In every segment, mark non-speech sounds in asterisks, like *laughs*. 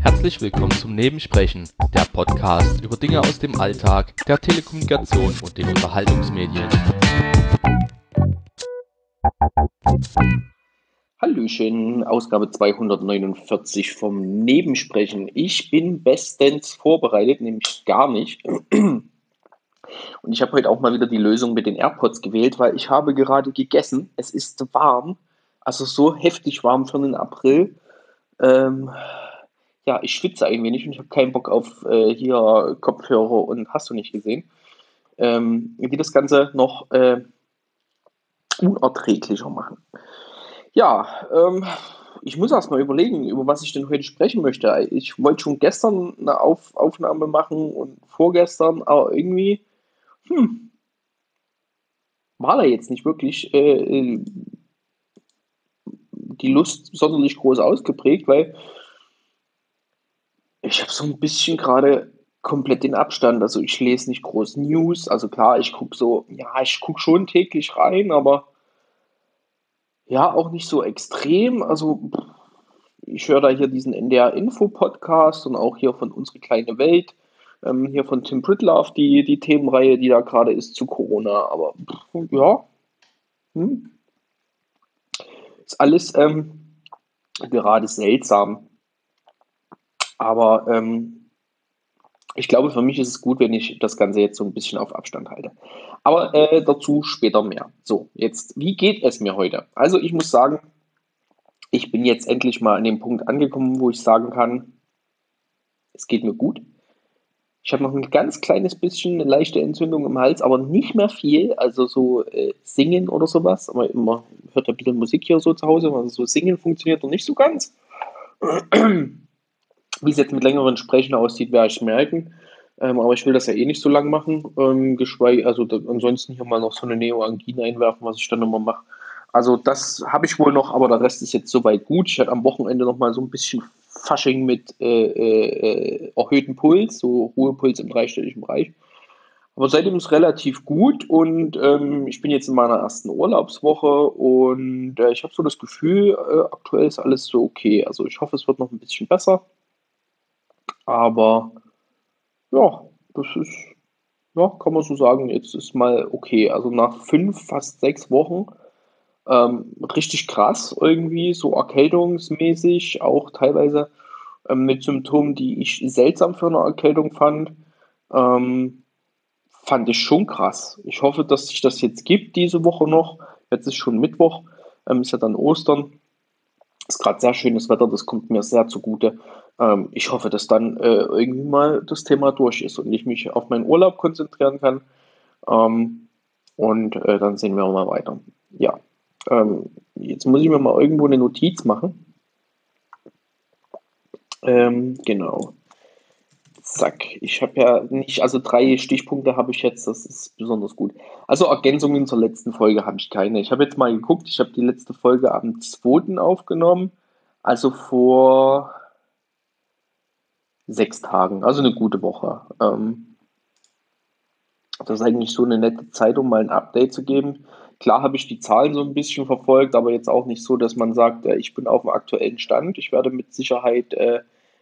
Herzlich willkommen zum Nebensprechen, der Podcast über Dinge aus dem Alltag, der Telekommunikation und den Unterhaltungsmedien. Hallöchen, Ausgabe 249 vom Nebensprechen. Ich bin bestens vorbereitet, nämlich gar nicht. Und ich habe heute auch mal wieder die Lösung mit den AirPods gewählt, weil ich habe gerade gegessen. Es ist warm, also so heftig warm für den April. Ähm, ja, ich schwitze ein wenig und ich habe keinen Bock auf äh, hier Kopfhörer und hast du nicht gesehen. Ähm, die das Ganze noch äh, unerträglicher machen. Ja, ähm, ich muss erst mal überlegen, über was ich denn heute sprechen möchte. Ich wollte schon gestern eine Auf Aufnahme machen und vorgestern, aber irgendwie hm, war da jetzt nicht wirklich äh, die Lust sonderlich groß ausgeprägt, weil ich habe so ein bisschen gerade komplett den Abstand. Also ich lese nicht groß News. Also klar, ich gucke so, ja, ich gucke schon täglich rein, aber ja, auch nicht so extrem. Also ich höre da hier diesen NDR-Info-Podcast und auch hier von Unsere kleine Welt ähm, hier von Tim Pritlove die, die Themenreihe, die da gerade ist zu Corona. Aber ja, hm. Ist alles ähm, gerade seltsam. Aber ähm, ich glaube, für mich ist es gut, wenn ich das Ganze jetzt so ein bisschen auf Abstand halte. Aber äh, dazu später mehr. So, jetzt, wie geht es mir heute? Also ich muss sagen, ich bin jetzt endlich mal an dem Punkt angekommen, wo ich sagen kann, es geht mir gut. Ich habe noch ein ganz kleines bisschen eine leichte Entzündung im Hals, aber nicht mehr viel. Also so äh, singen oder sowas. Aber man hört ja ein bisschen Musik hier so zu Hause. Also so singen funktioniert noch nicht so ganz. *clears throat* Wie es jetzt mit längeren Sprechen aussieht, werde ich merken. Ähm, aber ich will das ja eh nicht so lang machen. Ähm, geschweige, also da, ansonsten hier mal noch so eine Neoangine einwerfen, was ich dann immer mache. Also das habe ich wohl noch, aber der Rest ist jetzt soweit gut. Ich hatte am Wochenende noch mal so ein bisschen Fasching mit äh, äh, erhöhtem Puls, so Ruhepuls im dreistelligen Bereich. Aber seitdem ist es relativ gut und ähm, ich bin jetzt in meiner ersten Urlaubswoche und äh, ich habe so das Gefühl, äh, aktuell ist alles so okay. Also ich hoffe, es wird noch ein bisschen besser. Aber ja, das ist, ja, kann man so sagen, jetzt ist mal okay. Also nach fünf, fast sechs Wochen ähm, richtig krass irgendwie, so erkältungsmäßig, auch teilweise ähm, mit Symptomen, die ich seltsam für eine Erkältung fand. Ähm, fand ich schon krass. Ich hoffe, dass sich das jetzt gibt diese Woche noch. Jetzt ist schon Mittwoch, ähm, ist ja dann Ostern. Ist gerade sehr schönes Wetter, das kommt mir sehr zugute. Ähm, ich hoffe, dass dann äh, irgendwie mal das Thema durch ist und ich mich auf meinen Urlaub konzentrieren kann. Ähm, und äh, dann sehen wir mal weiter. Ja, ähm, jetzt muss ich mir mal irgendwo eine Notiz machen. Ähm, genau. Zack. Ich habe ja nicht, also drei Stichpunkte habe ich jetzt, das ist besonders gut. Also Ergänzungen zur letzten Folge habe ich keine. Ich habe jetzt mal geguckt, ich habe die letzte Folge am 2. aufgenommen, also vor sechs Tagen, also eine gute Woche. Ähm, das ist eigentlich so eine nette Zeit, um mal ein Update zu geben. Klar habe ich die Zahlen so ein bisschen verfolgt, aber jetzt auch nicht so, dass man sagt, äh, ich bin auf dem aktuellen Stand. Ich werde mit Sicherheit äh,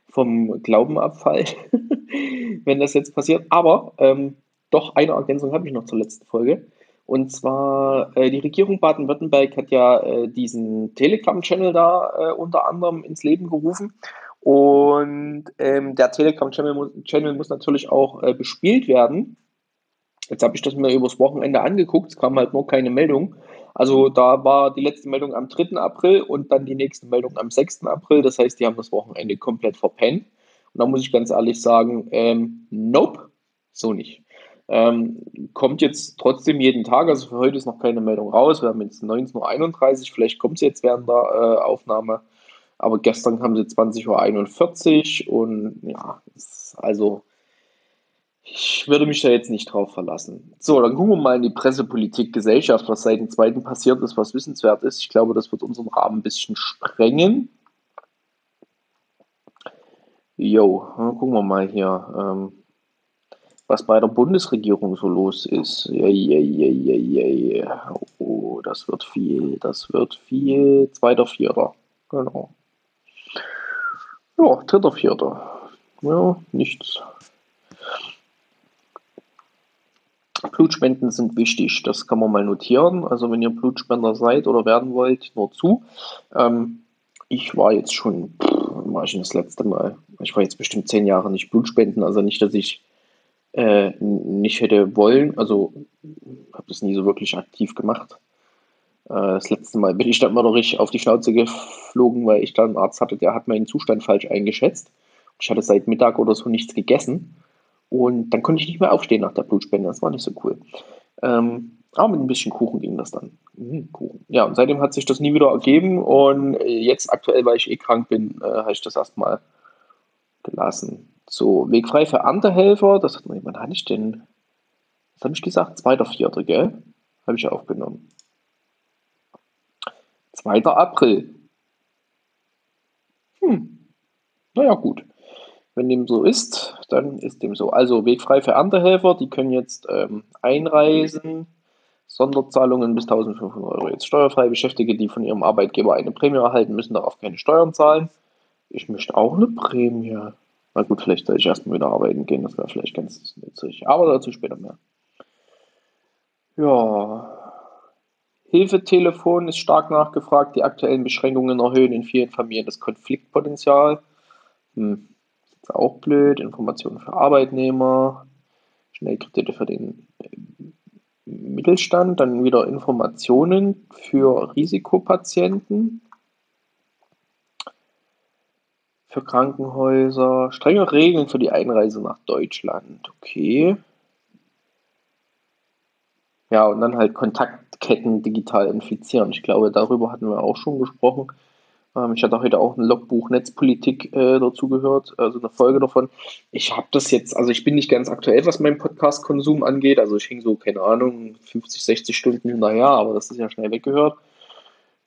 vom Glauben abfallen, *laughs* wenn das jetzt passiert. Aber ähm, doch eine Ergänzung habe ich noch zur letzten Folge. Und zwar, äh, die Regierung Baden-Württemberg hat ja äh, diesen Telegram-Channel da äh, unter anderem ins Leben gerufen. Und ähm, der Telegram-Channel Channel muss natürlich auch äh, bespielt werden. Jetzt habe ich das mir übers Wochenende angeguckt, es kam halt nur keine Meldung. Also da war die letzte Meldung am 3. April und dann die nächste Meldung am 6. April. Das heißt, die haben das Wochenende komplett verpennt. Und da muss ich ganz ehrlich sagen, ähm, nope, so nicht. Ähm, kommt jetzt trotzdem jeden Tag, also für heute ist noch keine Meldung raus. Wir haben jetzt 19.31 Uhr, vielleicht kommt es jetzt während der äh, Aufnahme. Aber gestern haben sie 20.41 Uhr und ja, also ich würde mich da jetzt nicht drauf verlassen. So, dann gucken wir mal in die Pressepolitik Gesellschaft, was seit dem zweiten passiert ist, was wissenswert ist. Ich glaube, das wird unseren Rahmen ein bisschen sprengen. Jo, gucken wir mal hier. Ähm, was bei der Bundesregierung so los ist. Ja, ja, ja, ja, ja. Oh, das wird viel, das wird viel. Zweiter, vierter. Genau. Ja, dritter, vierter. Ja, nichts. Blutspenden sind wichtig, das kann man mal notieren. Also wenn ihr Blutspender seid oder werden wollt, nur zu. Ähm, ich war jetzt schon, war ich das letzte Mal, ich war jetzt bestimmt zehn Jahre nicht Blutspenden, also nicht, dass ich äh, nicht hätte wollen, also habe das nie so wirklich aktiv gemacht. Äh, das letzte Mal bin ich dann mal noch richtig auf die Schnauze geflogen, weil ich dann einen Arzt hatte, der hat meinen Zustand falsch eingeschätzt. Ich hatte seit Mittag oder so nichts gegessen und dann konnte ich nicht mehr aufstehen nach der Blutspende. Das war nicht so cool. Ähm, aber mit ein bisschen Kuchen ging das dann. Mhm, Kuchen. Ja, und seitdem hat sich das nie wieder ergeben. Und jetzt aktuell, weil ich eh krank bin, äh, habe ich das erstmal gelassen. So, wegfrei für Erntehelfer. Das hat, wann hatte ich denn? Was habe ich gesagt? Zweiter, vierter, gell? Habe ich ja aufgenommen. 2. April. Hm. Naja, gut. Wenn dem so ist, dann ist dem so. Also wegfrei für Erntehelfer, die können jetzt ähm, einreisen. Sonderzahlungen bis 1500 Euro. Jetzt steuerfrei Beschäftigte, die von ihrem Arbeitgeber eine Prämie erhalten, müssen darauf keine Steuern zahlen. Ich möchte auch eine Prämie. Na gut, vielleicht soll ich erstmal wieder arbeiten gehen, das wäre vielleicht ganz nützlich. Aber dazu später mehr. Ja. Hilfetelefon ist stark nachgefragt. Die aktuellen Beschränkungen erhöhen in vielen Familien das Konfliktpotenzial. Hm ist auch blöd. Informationen für Arbeitnehmer, Schnellkredite für den äh, Mittelstand, dann wieder Informationen für Risikopatienten, für Krankenhäuser, strenge Regeln für die Einreise nach Deutschland. Okay. Ja, und dann halt Kontaktketten digital infizieren. Ich glaube, darüber hatten wir auch schon gesprochen. Ähm, ich hatte heute auch ein Logbuch Netzpolitik äh, dazu gehört, also eine Folge davon. Ich habe das jetzt, also ich bin nicht ganz aktuell, was meinen Podcast-Konsum angeht. Also ich hing so, keine Ahnung, 50, 60 Stunden hinterher, aber das ist ja schnell weggehört.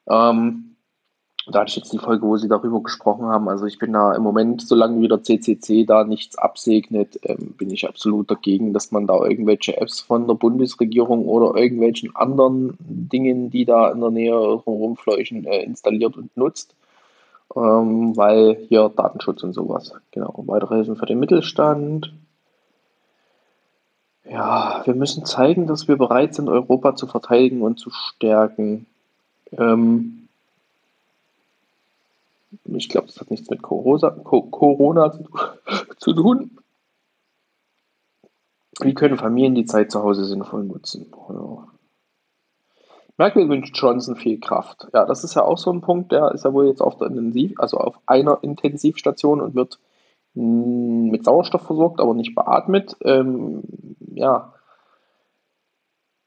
Ähm, da hatte ich jetzt die Folge, wo sie darüber gesprochen haben. Also ich bin da im Moment, solange wieder CCC da nichts absegnet, ähm, bin ich absolut dagegen, dass man da irgendwelche Apps von der Bundesregierung oder irgendwelchen anderen Dingen, die da in der Nähe rumfleuchen, äh, installiert und nutzt. Ähm, weil hier Datenschutz und sowas. Genau. Weitere Hilfen für den Mittelstand. Ja, wir müssen zeigen, dass wir bereit sind, Europa zu verteidigen und zu stärken. Ähm, ich glaube, das hat nichts mit Corona zu tun. *laughs* Wie können Familien die Zeit zu Hause sinnvoll nutzen? Merkel wünscht Johnson viel Kraft. Ja, das ist ja auch so ein Punkt, der ist ja wohl jetzt auf Intensiv, also auf einer Intensivstation und wird mit Sauerstoff versorgt, aber nicht beatmet. Ähm, ja,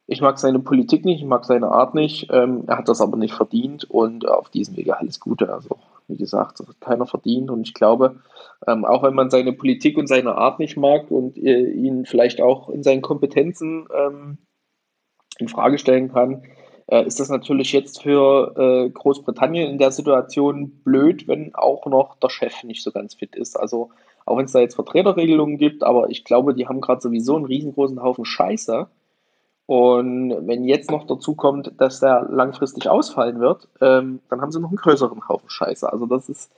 ich mag seine Politik nicht, ich mag seine Art nicht. Ähm, er hat das aber nicht verdient und auf diesem Wege alles Gute. Also wie gesagt, keiner verdient. Und ich glaube, ähm, auch wenn man seine Politik und seine Art nicht mag und äh, ihn vielleicht auch in seinen Kompetenzen ähm, in Frage stellen kann, äh, ist das natürlich jetzt für äh, Großbritannien in der Situation blöd, wenn auch noch der Chef nicht so ganz fit ist. Also auch wenn es da jetzt Vertreterregelungen gibt, aber ich glaube, die haben gerade sowieso einen riesengroßen Haufen Scheiße und wenn jetzt noch dazu kommt, dass der langfristig ausfallen wird, ähm, dann haben sie noch einen größeren Haufen Scheiße. Also das ist,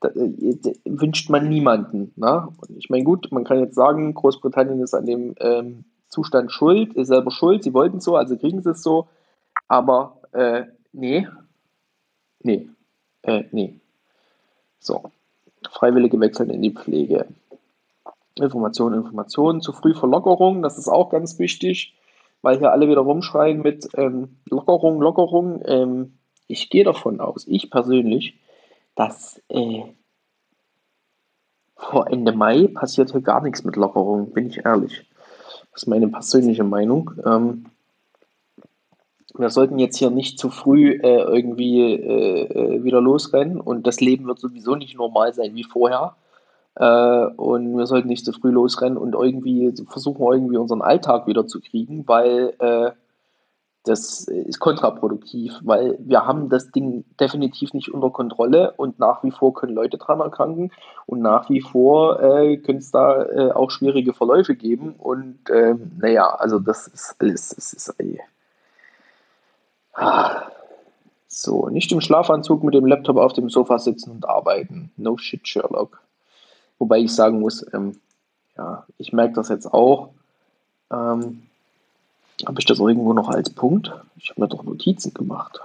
das, äh, wünscht man niemanden. Ne? Und ich meine, gut, man kann jetzt sagen, Großbritannien ist an dem ähm, Zustand schuld, ist selber schuld, sie wollten es so, also kriegen sie es so. Aber äh, nee, nee, äh, nee. So, Freiwillige wechseln in die Pflege. Information, Information, zu früh Verlockerung, das ist auch ganz wichtig weil hier alle wieder rumschreien mit ähm, Lockerung, Lockerung. Ähm, ich gehe davon aus, ich persönlich, dass äh, vor Ende Mai passiert hier gar nichts mit Lockerung, bin ich ehrlich. Das ist meine persönliche Meinung. Ähm, wir sollten jetzt hier nicht zu früh äh, irgendwie äh, äh wieder losrennen und das Leben wird sowieso nicht normal sein wie vorher. Äh, und wir sollten nicht zu früh losrennen und irgendwie versuchen, irgendwie unseren Alltag wieder zu kriegen, weil äh, das ist kontraproduktiv, weil wir haben das Ding definitiv nicht unter Kontrolle und nach wie vor können Leute dran erkranken und nach wie vor äh, können es da äh, auch schwierige Verläufe geben und ähm, naja, also das ist alles, das ist ey. Ah. So, nicht im Schlafanzug mit dem Laptop auf dem Sofa sitzen und arbeiten. No shit, Sherlock. Wobei ich sagen muss, ähm, ja, ich merke das jetzt auch. Ähm, habe ich das irgendwo noch als Punkt? Ich habe mir doch Notizen gemacht.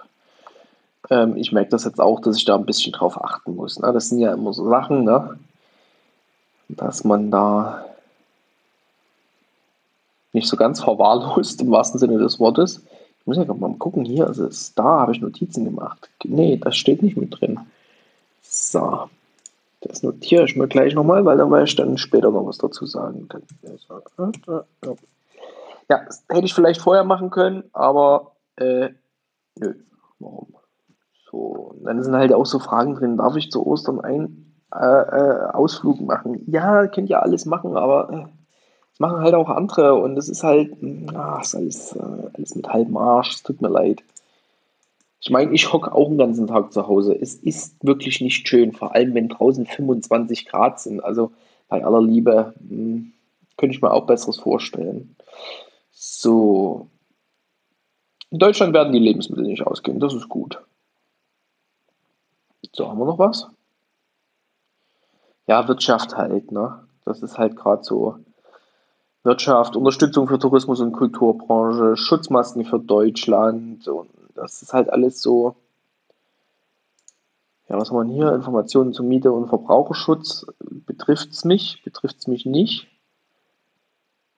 Ähm, ich merke das jetzt auch, dass ich da ein bisschen drauf achten muss. Ne? Das sind ja immer so Sachen, ne? dass man da nicht so ganz verwahrlost im wahrsten Sinne des Wortes. Ich muss ja mal gucken, hier also ist da, habe ich Notizen gemacht. Nee, das steht nicht mit drin. So, das notiere ich mir gleich nochmal, weil da werde ich dann später noch was dazu sagen. Ja, das hätte ich vielleicht vorher machen können, aber äh, nö, warum? So, dann sind halt auch so Fragen drin, darf ich zu Ostern einen äh, äh, Ausflug machen? Ja, könnt ihr alles machen, aber äh, das machen halt auch andere und es ist halt, ach, ist alles, äh, alles mit halbem Arsch, es tut mir leid. Ich meine, ich hocke auch den ganzen Tag zu Hause. Es ist wirklich nicht schön, vor allem wenn draußen 25 Grad sind. Also bei aller Liebe mh, hm, könnte ich mir auch Besseres vorstellen. So. In Deutschland werden die Lebensmittel nicht ausgehen, das ist gut. So, haben wir noch was? Ja, Wirtschaft halt, ne? Das ist halt gerade so. Wirtschaft, Unterstützung für Tourismus und Kulturbranche, Schutzmasken für Deutschland und das ist halt alles so. Ja, was haben wir hier? Informationen zum Miete- und Verbraucherschutz. Betrifft es mich? Betrifft es mich nicht?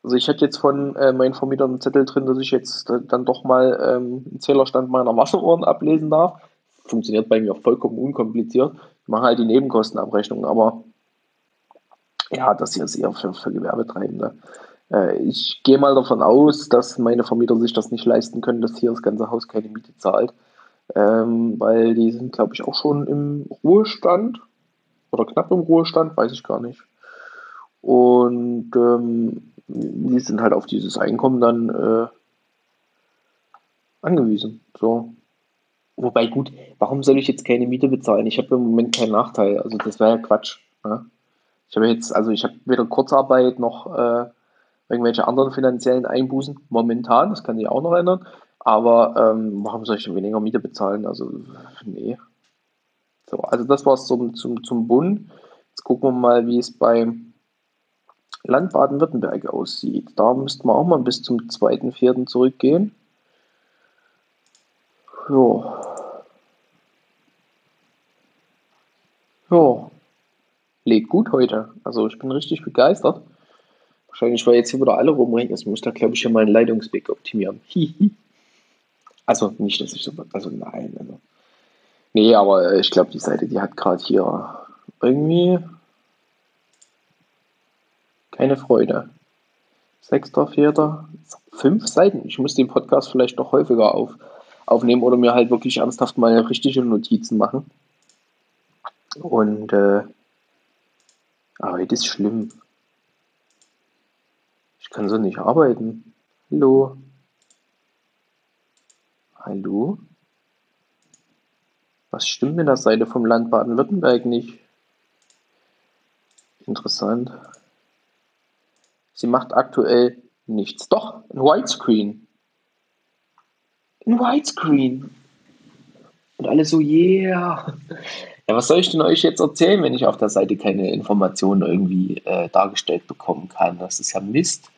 Also ich hatte jetzt von äh, meinen Vermietern einen Zettel drin, dass ich jetzt äh, dann doch mal ähm, einen Zählerstand meiner Wasserohren ablesen darf. Funktioniert bei mir vollkommen unkompliziert. Ich mache halt die Nebenkostenabrechnung, aber ja, das hier ist eher für, für Gewerbetreibende. Äh, ich gehe mal davon aus, dass meine Vermieter sich das nicht leisten können, dass hier das ganze Haus keine Miete zahlt. Ähm, weil die sind, glaube ich, auch schon im Ruhestand oder knapp im Ruhestand, weiß ich gar nicht. Und ähm, die sind halt auf dieses Einkommen dann äh, angewiesen. So. Wobei, gut, warum soll ich jetzt keine Miete bezahlen? Ich habe im Moment keinen Nachteil. Also das wäre ja Quatsch. Ne? Ich habe jetzt, also ich habe weder Kurzarbeit noch äh, irgendwelche anderen finanziellen Einbußen momentan, das kann sich auch noch ändern. Aber ähm, warum soll ich denn weniger Miete bezahlen? Also, nee. So, also das war es zum, zum, zum Bund. Jetzt gucken wir mal, wie es beim Land Baden-Württemberg aussieht. Da müssten wir auch mal bis zum 2.4. zurückgehen. Ja. Ja. Legt gut heute. Also ich bin richtig begeistert. Wahrscheinlich, weil jetzt hier wieder alle rumrennen. Ich muss da, glaube ich, hier meinen Leitungsweg optimieren. *laughs* also nicht, dass ich so. Also nein. Also. Nee, aber ich glaube, die Seite, die hat gerade hier irgendwie keine Freude. Sechster, vierter, fünf Seiten. Ich muss den Podcast vielleicht noch häufiger auf, aufnehmen oder mir halt wirklich ernsthaft mal richtige Notizen machen. Und äh, aber das ist schlimm. Kann so nicht arbeiten. Hallo. Hallo? Was stimmt mit der Seite vom Land Baden-Württemberg nicht? Interessant. Sie macht aktuell nichts. Doch, ein Widescreen. Ein Widescreen. Und alle so, yeah. Ja, was soll ich denn euch jetzt erzählen, wenn ich auf der Seite keine Informationen irgendwie äh, dargestellt bekommen kann? Das ist ja Mist.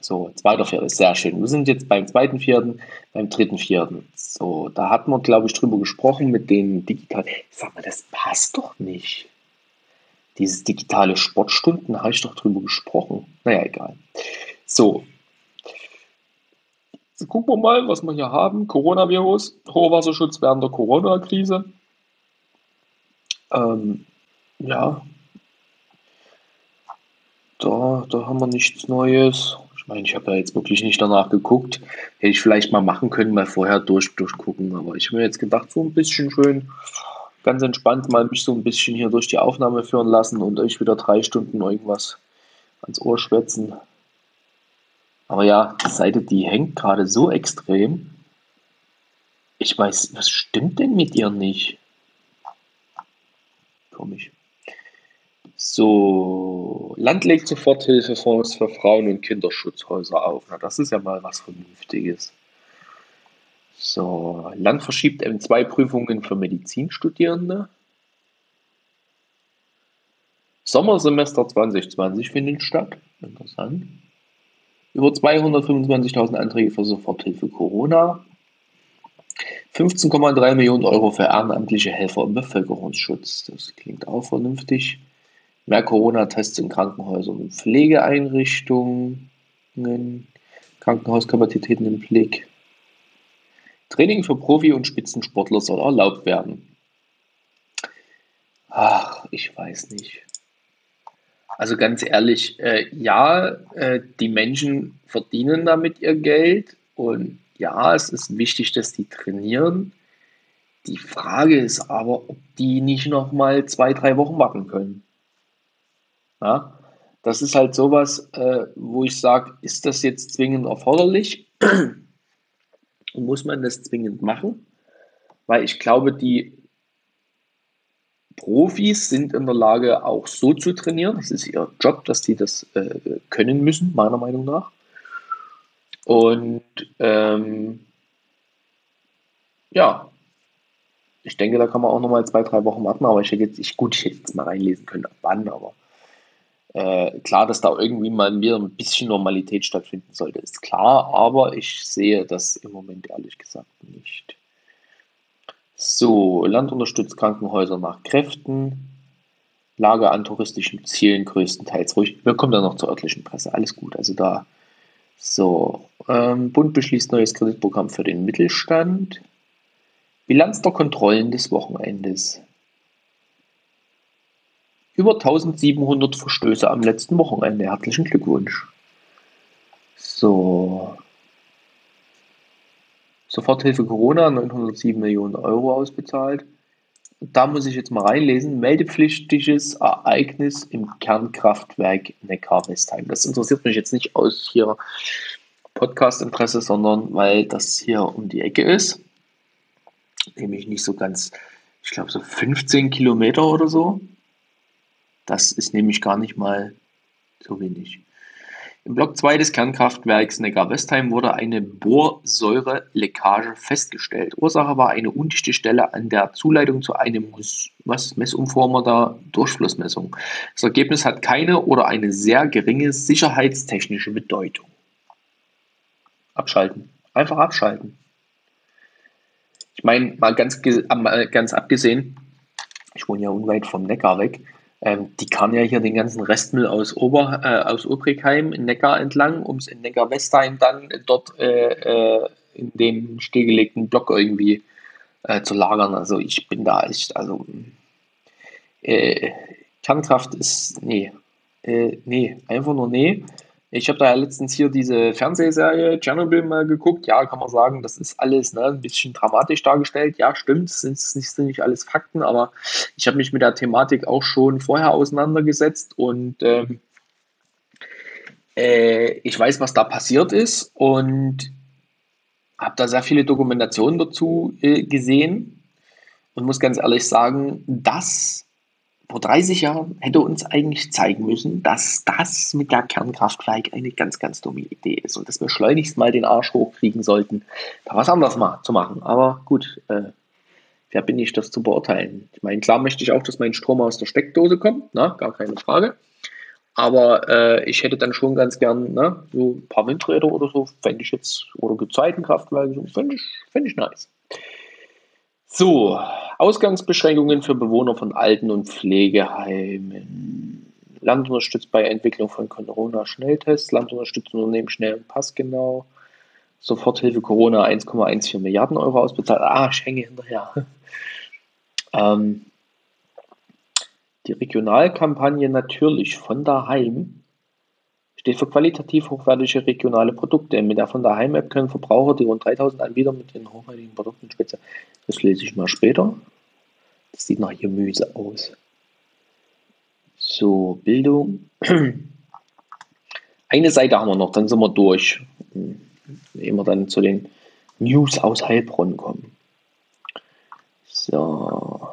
So, zweiter Viertel ist sehr schön. Wir sind jetzt beim zweiten Vierten, beim dritten Vierten. So, da hatten wir, glaube ich, drüber gesprochen mit den digitalen. Sag mal, das passt doch nicht. Dieses digitale Sportstunden, habe ich doch drüber gesprochen. Naja, egal. So. Jetzt gucken wir mal, was wir hier haben. Coronavirus, Hochwasserschutz während der Corona-Krise. Ähm, ja. Da, da haben wir nichts Neues. Ich meine, ich habe ja jetzt wirklich nicht danach geguckt. Hätte ich vielleicht mal machen können, mal vorher durch, durchgucken. Aber ich habe mir jetzt gedacht, so ein bisschen schön ganz entspannt mal mich so ein bisschen hier durch die Aufnahme führen lassen und euch wieder drei Stunden irgendwas ans Ohr schwätzen. Aber ja, die Seite, die hängt gerade so extrem. Ich weiß, was stimmt denn mit ihr nicht? Komisch. So, Land legt Soforthilfefonds für Frauen- und Kinderschutzhäuser auf. Na, das ist ja mal was Vernünftiges. So, Land verschiebt M2-Prüfungen für Medizinstudierende. Sommersemester 2020 findet statt. Interessant. Über 225.000 Anträge für Soforthilfe Corona. 15,3 Millionen Euro für ehrenamtliche Helfer im Bevölkerungsschutz. Das klingt auch vernünftig. Mehr Corona-Tests in Krankenhäusern und Pflegeeinrichtungen. Krankenhauskapazitäten im Blick. Training für Profi- und Spitzensportler soll erlaubt werden. Ach, ich weiß nicht. Also ganz ehrlich, äh, ja, äh, die Menschen verdienen damit ihr Geld und ja, es ist wichtig, dass die trainieren. Die Frage ist aber, ob die nicht noch mal zwei, drei Wochen warten können. Ja, das ist halt sowas, äh, wo ich sage, ist das jetzt zwingend erforderlich? *clears throat* Muss man das zwingend machen? Weil ich glaube, die Profis sind in der Lage, auch so zu trainieren. Das ist ihr Job, dass die das äh, können müssen, meiner Meinung nach. Und ähm, ja, ich denke, da kann man auch noch mal zwei, drei Wochen warten. Aber ich hätte jetzt, ich, gut, ich hätte jetzt mal reinlesen können, ab wann, aber äh, klar, dass da irgendwie mal wieder ein bisschen Normalität stattfinden sollte, ist klar. Aber ich sehe das im Moment ehrlich gesagt nicht. So, Land unterstützt Krankenhäuser nach Kräften. Lage an touristischen Zielen größtenteils ruhig. Wir kommen dann noch zur örtlichen Presse. Alles gut. Also da so, ähm, Bund beschließt neues Kreditprogramm für den Mittelstand. Bilanz der Kontrollen des Wochenendes. Über 1700 Verstöße am letzten Wochenende. Herzlichen Glückwunsch. So. Soforthilfe Corona 907 Millionen Euro ausbezahlt. Da muss ich jetzt mal reinlesen. Meldepflichtiges Ereignis im Kernkraftwerk Neckar-Westheim. Das interessiert mich jetzt nicht aus hier Podcast-Interesse, sondern weil das hier um die Ecke ist. Nämlich nicht so ganz, ich glaube so 15 Kilometer oder so. Das ist nämlich gar nicht mal so wenig. Im Block 2 des Kernkraftwerks Neckar-Westheim wurde eine Borsäureleckage festgestellt. Ursache war eine undichte Stelle an der Zuleitung zu einem Messumformer der Durchflussmessung. Das Ergebnis hat keine oder eine sehr geringe sicherheitstechnische Bedeutung. Abschalten. Einfach abschalten. Ich meine, mal ganz, ganz abgesehen, ich wohne ja unweit vom Neckar weg, ähm, die kann ja hier den ganzen Restmüll aus, Ober, äh, aus Obrigheim in Neckar entlang, um es in Neckar-Westheim dann dort äh, äh, in den stillgelegten Block irgendwie äh, zu lagern. Also ich bin da echt, also äh, Kernkraft ist, nee, äh, nee, einfach nur nee. Ich habe da letztens hier diese Fernsehserie Chernobyl mal geguckt. Ja, kann man sagen, das ist alles ne, ein bisschen dramatisch dargestellt. Ja, stimmt, es sind nicht, nicht alles Fakten, aber ich habe mich mit der Thematik auch schon vorher auseinandergesetzt und ähm, äh, ich weiß, was da passiert ist und habe da sehr viele Dokumentationen dazu äh, gesehen und muss ganz ehrlich sagen, das vor 30 Jahren hätte uns eigentlich zeigen müssen, dass das mit der Kernkraftwerk eine ganz, ganz dumme Idee ist und dass wir schleunigst mal den Arsch hochkriegen sollten, da was anderes mal zu machen. Aber gut, äh, wer bin ich, das zu beurteilen? Ich meine, klar möchte ich auch, dass mein Strom aus der Steckdose kommt, na, gar keine Frage. Aber äh, ich hätte dann schon ganz gern ne, so ein paar Windräder oder so, fände ich jetzt, oder Gezeitenkraftwerke, so, fände ich, fänd ich nice. So, Ausgangsbeschränkungen für Bewohner von Alten- und Pflegeheimen. Land unterstützt bei Entwicklung von Corona-Schnelltests. Land unterstützt Unternehmen schnell und passgenau. Soforthilfe Corona 1,14 Milliarden Euro ausbezahlt. Ah, ich hänge hinterher. *laughs* ähm, die Regionalkampagne natürlich von daheim steht für qualitativ hochwertige regionale Produkte. Mit der von daheim App können Verbraucher die rund 3000 Anbieter mit den hochwertigen Produkten spitze. Das lese ich mal später. Das sieht nach Gemüse aus. So, Bildung. *clears throat* Eine Seite haben wir noch, dann sind wir durch. Ehe wir dann zu den News aus Heilbronn kommen. So.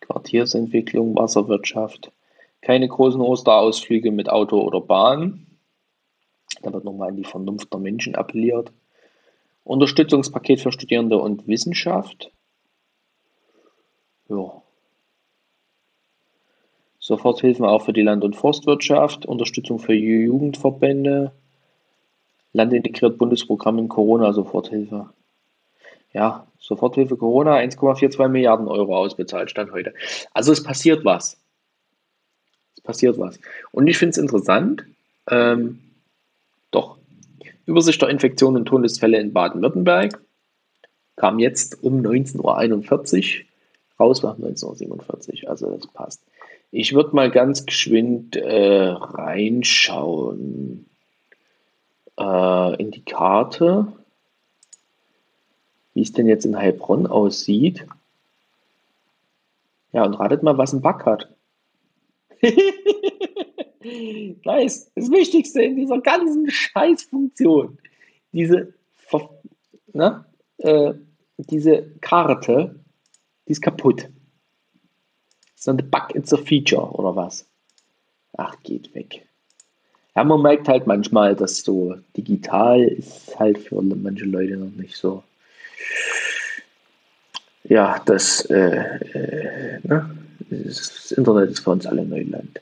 Quartiersentwicklung, Wasserwirtschaft. Keine großen Osterausflüge mit Auto oder Bahn. Da wird nochmal an die Vernunft der Menschen appelliert. Unterstützungspaket für Studierende und Wissenschaft. Ja. Soforthilfen auch für die Land- und Forstwirtschaft, Unterstützung für Jugendverbände, Landintegriert Bundesprogramm in Corona-Soforthilfe. Ja, Soforthilfe Corona, 1,42 Milliarden Euro ausbezahlt, stand heute. Also es passiert was. Passiert was. Und ich finde es interessant, ähm, doch, Übersicht der Infektionen und Todesfälle in Baden-Württemberg kam jetzt um 19.41 Uhr raus, war 19.47 Uhr, also das passt. Ich würde mal ganz geschwind äh, reinschauen äh, in die Karte, wie es denn jetzt in Heilbronn aussieht. Ja, und ratet mal, was ein Bug hat. *laughs* nice. Das Wichtigste in dieser ganzen Scheißfunktion. Diese, ne, äh, diese Karte, die ist kaputt. Ist ein Bug, it's a feature, oder was? Ach, geht weg. Ja, man merkt halt manchmal, dass so digital ist halt für manche Leute noch nicht so. Ja, das, äh, äh, ne? Das Internet ist für uns alle Neuland.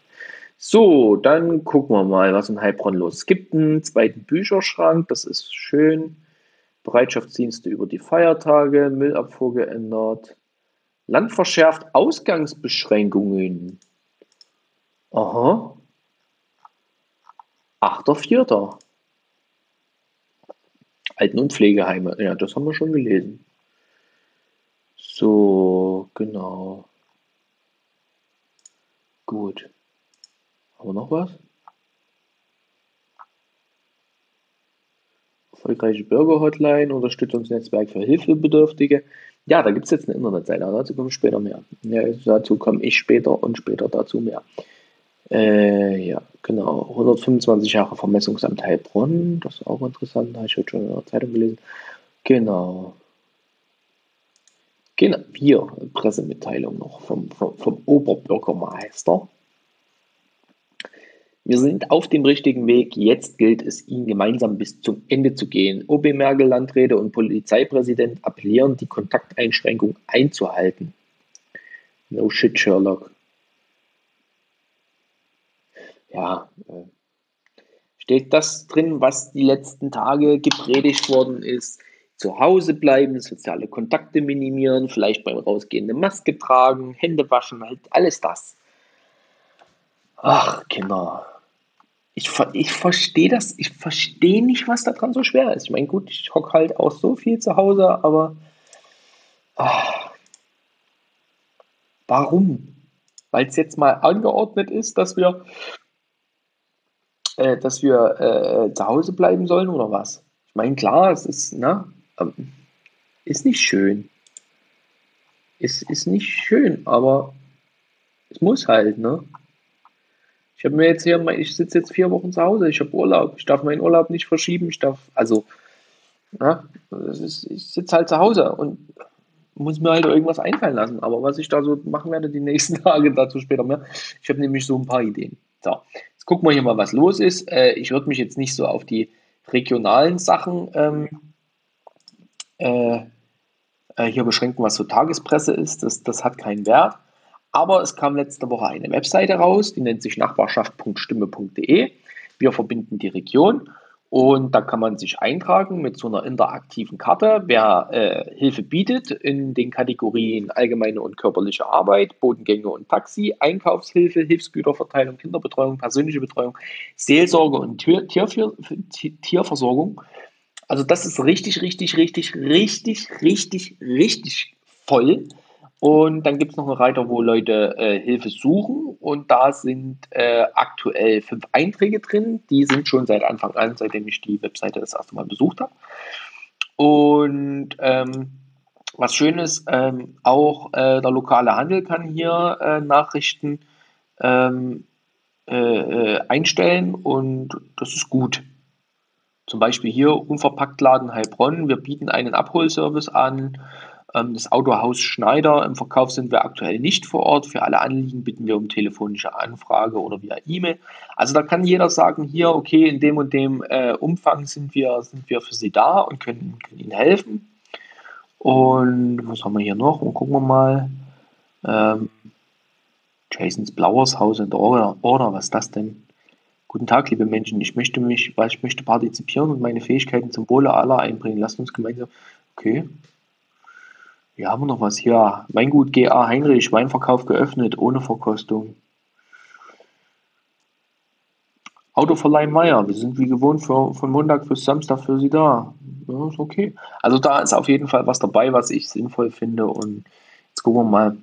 So, dann gucken wir mal, was in Heilbronn los ist. Es gibt einen zweiten Bücherschrank, das ist schön. Bereitschaftsdienste über die Feiertage, Müllabfuhr geändert. Land verschärft Ausgangsbeschränkungen. Aha. 8.4. Alten- und Pflegeheime. Ja, das haben wir schon gelesen. So, genau. Gut. Haben wir noch was? Erfolgreiche Bürgerhotline, Unterstützungsnetzwerk für Hilfebedürftige. Ja, da gibt es jetzt eine Internetseite, aber dazu komme ich später mehr. Ja, dazu komme ich später und später dazu mehr. Äh, ja, genau. 125 Jahre Vermessungsamt Heilbronn. Das ist auch interessant. Habe ich heute schon in der Zeitung gelesen. Genau. Genau. Hier, Pressemitteilung noch vom, vom, vom Oberbürgermeister. Wir sind auf dem richtigen Weg. Jetzt gilt es, ihn gemeinsam bis zum Ende zu gehen. OB Merkel, Landräte und Polizeipräsident appellieren, die Kontakteinschränkung einzuhalten. No shit, Sherlock. Ja, äh, steht das drin, was die letzten Tage gepredigt worden ist? Zu Hause bleiben, soziale Kontakte minimieren, vielleicht beim Rausgehen eine Maske tragen, Hände waschen, halt alles das. Ach, Kinder ich, ich verstehe das, ich verstehe nicht, was daran so schwer ist. Ich meine, gut, ich hocke halt auch so viel zu Hause, aber ach, warum? Weil es jetzt mal angeordnet ist, dass wir, äh, dass wir äh, zu Hause bleiben sollen oder was? Ich meine, klar, es ist, ne, ähm, ist nicht schön. Es ist nicht schön, aber es muss halt, ne? Ich habe mir jetzt hier, ich sitze jetzt vier Wochen zu Hause, ich habe Urlaub, ich darf meinen Urlaub nicht verschieben, ich darf, also, ja, ist, ich sitze halt zu Hause und muss mir halt irgendwas einfallen lassen. Aber was ich da so machen werde die nächsten *laughs* Tage, dazu später mehr. Ich habe nämlich so ein paar Ideen. So, jetzt gucken wir hier mal, was los ist. Äh, ich würde mich jetzt nicht so auf die regionalen Sachen ähm, äh, äh hier beschränken, was so Tagespresse ist. Das, das hat keinen Wert. Aber es kam letzte Woche eine Webseite raus, die nennt sich nachbarschaft.stimme.de. Wir verbinden die Region und da kann man sich eintragen mit so einer interaktiven Karte, wer äh, Hilfe bietet in den Kategorien allgemeine und körperliche Arbeit, Bodengänge und Taxi, Einkaufshilfe, Hilfsgüterverteilung, Kinderbetreuung, persönliche Betreuung, Seelsorge und Tier, Tierver Tierversorgung. Also das ist richtig, richtig, richtig, richtig, richtig, richtig voll. Und dann gibt es noch einen Reiter, wo Leute äh, Hilfe suchen. Und da sind äh, aktuell fünf Einträge drin. Die sind schon seit Anfang an, seitdem ich die Webseite das erste Mal besucht habe. Und ähm, was schön ist, ähm, auch äh, der lokale Handel kann hier äh, Nachrichten ähm, äh, äh, einstellen und das ist gut. Zum Beispiel hier Unverpacktladen Heilbronn. Wir bieten einen Abholservice an Ähm, das Autohaus Schneider im Verkauf sind wir aktuell nicht vor Ort. Für alle Anliegen bitten wir um telefonische Anfrage oder via E-Mail. Also da kann jeder sagen, hier, okay, in dem und dem äh, Umfang sind wir, sind wir für Sie da und können, können Ihnen helfen. Und was haben wir hier noch? Und gucken wir mal. Ähm, Jasons Blauers Haus in der Order. Order, was ist das denn? Guten Tag, liebe Menschen. Ich möchte mich, weil ich möchte partizipieren und meine Fähigkeiten zum Wohle aller einbringen. Lasst uns gemeinsam. Okay, wir haben noch was hier. Weingut GA Heinrich, Weinverkauf geöffnet, ohne Verkostung. Autoverleih Meier, wir sind wie gewohnt für, von Montag bis Samstag für Sie da. Ja, ist okay. Also da ist auf jeden Fall was dabei, was ich sinnvoll finde. Und jetzt gucken wir mal.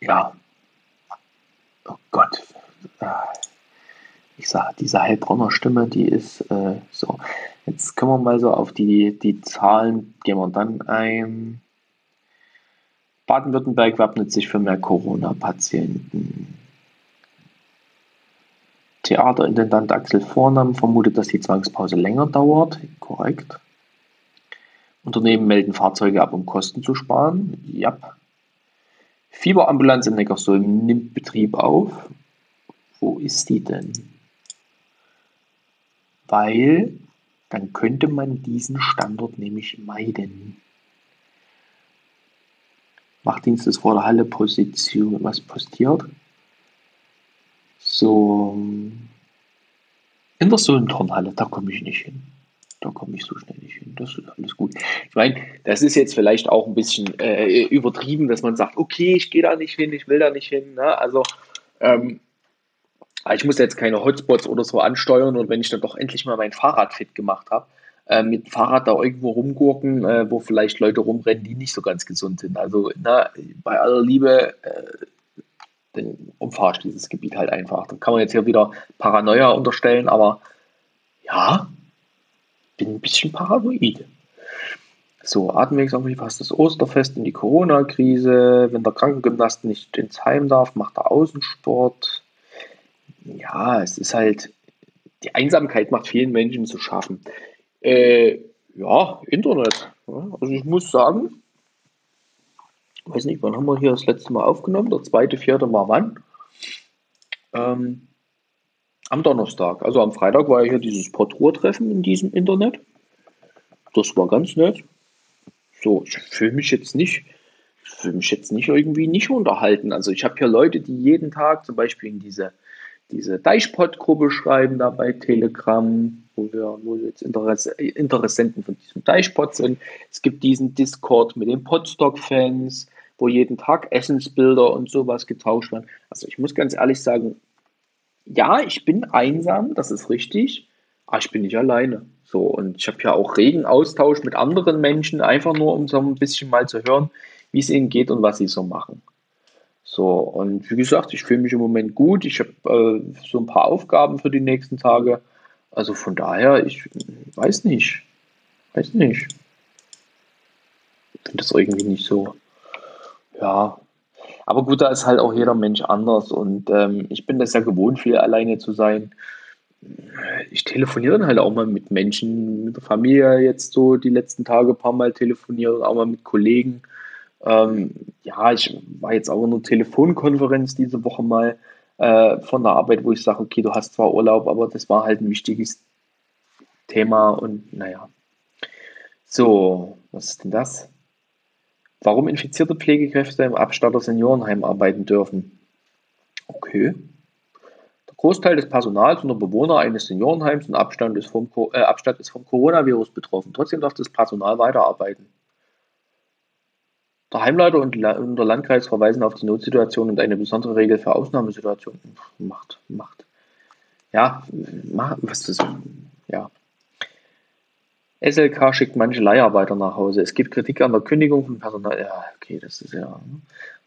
Ja. Oh Gott. Ich sage, diese Heilbronner Stimme, die ist äh, so. Jetzt können wir mal so auf die, die Zahlen, gehen wir dann ein. Baden-Württemberg wappnet sich für mehr Corona-Patienten. Theaterintendant Axel Vornam vermutet, dass die Zwangspause länger dauert. Korrekt. Unternehmen melden Fahrzeuge ab, um Kosten zu sparen. Ja. Fieberambulanz in Neckarsulm nimmt Betrieb auf. Wo ist die denn? Weil dann könnte man diesen Standort nämlich meiden. Wachdienst ist vor der Halle Position, was postiert. So, in der Solenturnhalle, da komme ich nicht hin. Da komme ich so schnell nicht hin. Das ist alles gut. Ich meine, das ist jetzt vielleicht auch ein bisschen äh, übertrieben, dass man sagt, okay, ich gehe da nicht hin, ich will da nicht hin. Ne? Also, ähm, ich muss jetzt keine Hotspots oder so ansteuern und wenn ich dann doch endlich mal mein Fahrrad fit gemacht habe, äh, mit Fahrrad da irgendwo rumgurken, äh, wo vielleicht Leute rumrennen, die nicht so ganz gesund sind. Also na, bei aller Liebe, äh, dann umfahre ich dieses Gebiet halt einfach. Dann kann man jetzt hier wieder Paranoia unterstellen, aber ja, bin ein bisschen paranoid. So, Atemwegsanfall fast das Osterfest in die Corona-Krise. Wenn der Krankengymnast nicht ins Heim darf, macht er Außensport ja, es ist halt, die Einsamkeit macht vielen Menschen zu schaffen. Äh, ja, Internet. Also ich muss sagen, weiß nicht, wann haben wir hier das letzte Mal aufgenommen? Der zweite, vierte Mal wann? Ähm, am Donnerstag. Also am Freitag war ja hier dieses Portruhr-Treffen in diesem Internet. Das war ganz nett. So, ich fühle mich jetzt nicht, ich fühle mich jetzt nicht irgendwie nicht unterhalten. Also ich habe hier Leute, die jeden Tag zum Beispiel in diese diese Deichpod-Gruppe schreiben da bei Telegram, wo wir, wo jetzt Interesse, Interessenten von diesem Deichpod sind. Es gibt diesen Discord mit den Podstock-Fans, wo jeden Tag Essensbilder und sowas getauscht werden. Also ich muss ganz ehrlich sagen, ja, ich bin einsam, das ist richtig, aber ich bin nicht alleine. So, und ich habe ja auch regen Austausch mit anderen Menschen, einfach nur um so ein bisschen mal zu hören, wie es ihnen geht und was sie so machen. So, und wie gesagt, ich fühle mich im Moment gut. Ich habe äh, so ein paar Aufgaben für die nächsten Tage. Also von daher, ich weiß nicht. Weiß nicht. Ich finde das irgendwie nicht so. Ja. Aber gut, da ist halt auch jeder Mensch anders und ähm, ich bin das ja gewohnt, viel alleine zu sein. Ich telefoniere dann halt auch mal mit Menschen, mit der Familie jetzt so die letzten Tage ein paar Mal telefoniert, auch mal mit Kollegen. Ähm, ja, ich war jetzt auch in einer Telefonkonferenz diese Woche mal äh, von der Arbeit, wo ich sage, okay, du hast zwar Urlaub, aber das war halt ein wichtiges Thema und naja. So, was ist denn das? Warum infizierte Pflegekräfte im Abstatter Seniorenheim arbeiten dürfen? Okay. Der Großteil des Personals und der Bewohner eines Seniorenheims und Abstand ist vom, äh, Abstand ist vom Coronavirus betroffen. Trotzdem darf das Personal weiterarbeiten. Der Heimleiter und der Landkreis verweisen auf die Notsituation und eine besondere Regel für Ausnahmesituationen. Macht, macht. Ja, macht, was ist, ja. SLK schickt manche Leiharbeiter nach Hause. Es gibt Kritik an der Kündigung von Personal. Ja, okay, das ist ja.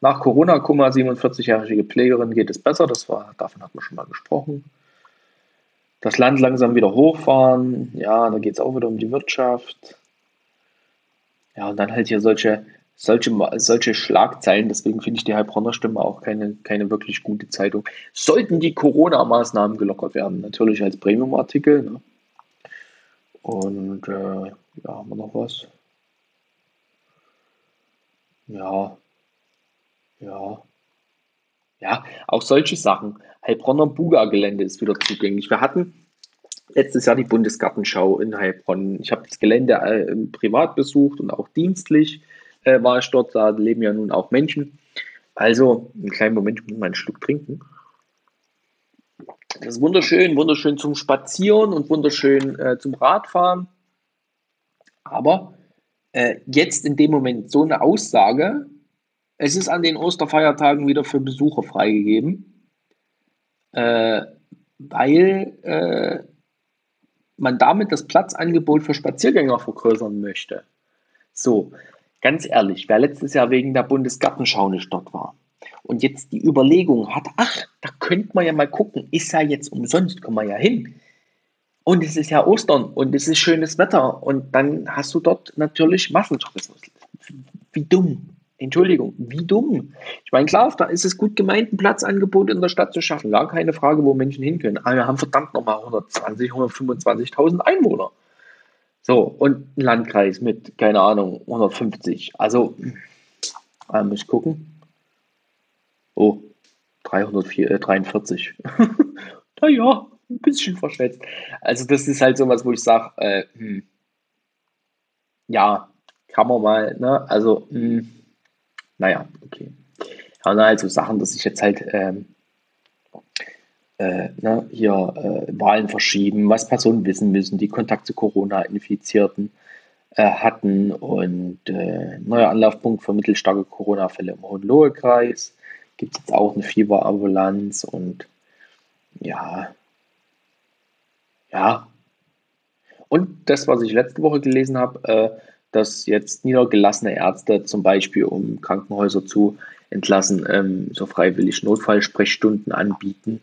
Nach Corona-Kummer, 47-jährige Pflegerin geht es besser. Das war, davon hat man schon mal gesprochen. Das Land langsam wieder hochfahren. Ja, da geht es auch wieder um die Wirtschaft. Ja, und dann halt hier solche solche, solche Schlagzeilen. Deswegen finde ich die Heilbronner Stimme auch keine, keine wirklich gute Zeitung. Sollten die Corona-Maßnahmen gelockert werden, natürlich als Premium-Artikel. Ne? Und äh, ja, haben wir noch was? Ja, ja. Ja, auch solche Sachen. Heilbronner Buga-Gelände ist wieder zugänglich. Wir hatten letztes Jahr die Bundesgartenschau in Heilbronn. Ich habe das Gelände äh, privat besucht und auch dienstlich äh, war ich dort. Da leben ja nun auch Menschen. Also, einen kleinen Moment, ich muss mal einen Schluck trinken. Das ist wunderschön, wunderschön zum Spazieren und wunderschön äh, zum Radfahren. Aber äh, jetzt in dem Moment so eine Aussage, es ist an den Osterfeiertagen wieder für Besucher freigegeben, äh, weil äh, man damit das Platzangebot für Spaziergänger vergrößern möchte. So, ganz ehrlich, wer letztes Jahr wegen der Bundesgartenschau nicht dort war und jetzt die Überlegung hat, ach, da könnte man ja mal gucken, ist ja jetzt umsonst, kommen wir ja hin. Und es ist ja Ostern und es ist schönes Wetter und dann hast du dort natürlich Massentourismus. Wie dumm. Entschuldigung, wie dumm. Ich meine, klar, da ist es gut gemeint, ein Platzangebot in der Stadt zu schaffen. Gar keine Frage, wo Menschen hin können. Aber wir haben verdammt nochmal 120, 125.000 Einwohner. So, und ein Landkreis mit, keine Ahnung, 150. Also, äh, muss ich gucken. Oh, 343. *laughs* naja, ein bisschen verschätzt. Also, das ist halt so was, wo ich sage, äh, hm, ja, kann man mal, ne? Also, hm, naja, okay. Ja, und halt so Sachen, dass ich jetzt halt ähm, äh, ne, hier äh, Wahlen verschieben, was Personen wissen müssen, die Kontakt zu Corona-Infizierten äh, hatten und äh, neuer Anlaufpunkt für mittelstarke Corona-Fälle im Hohenlohe-Kreis. Gibt es jetzt auch eine Fieberambulanz und ja, ja. Und das, was ich letzte Woche gelesen habe, äh, dass jetzt niedergelassene Ärzte zum Beispiel, um Krankenhäuser zu entlassen, ähm, so freiwillig Notfallsprechstunden anbieten.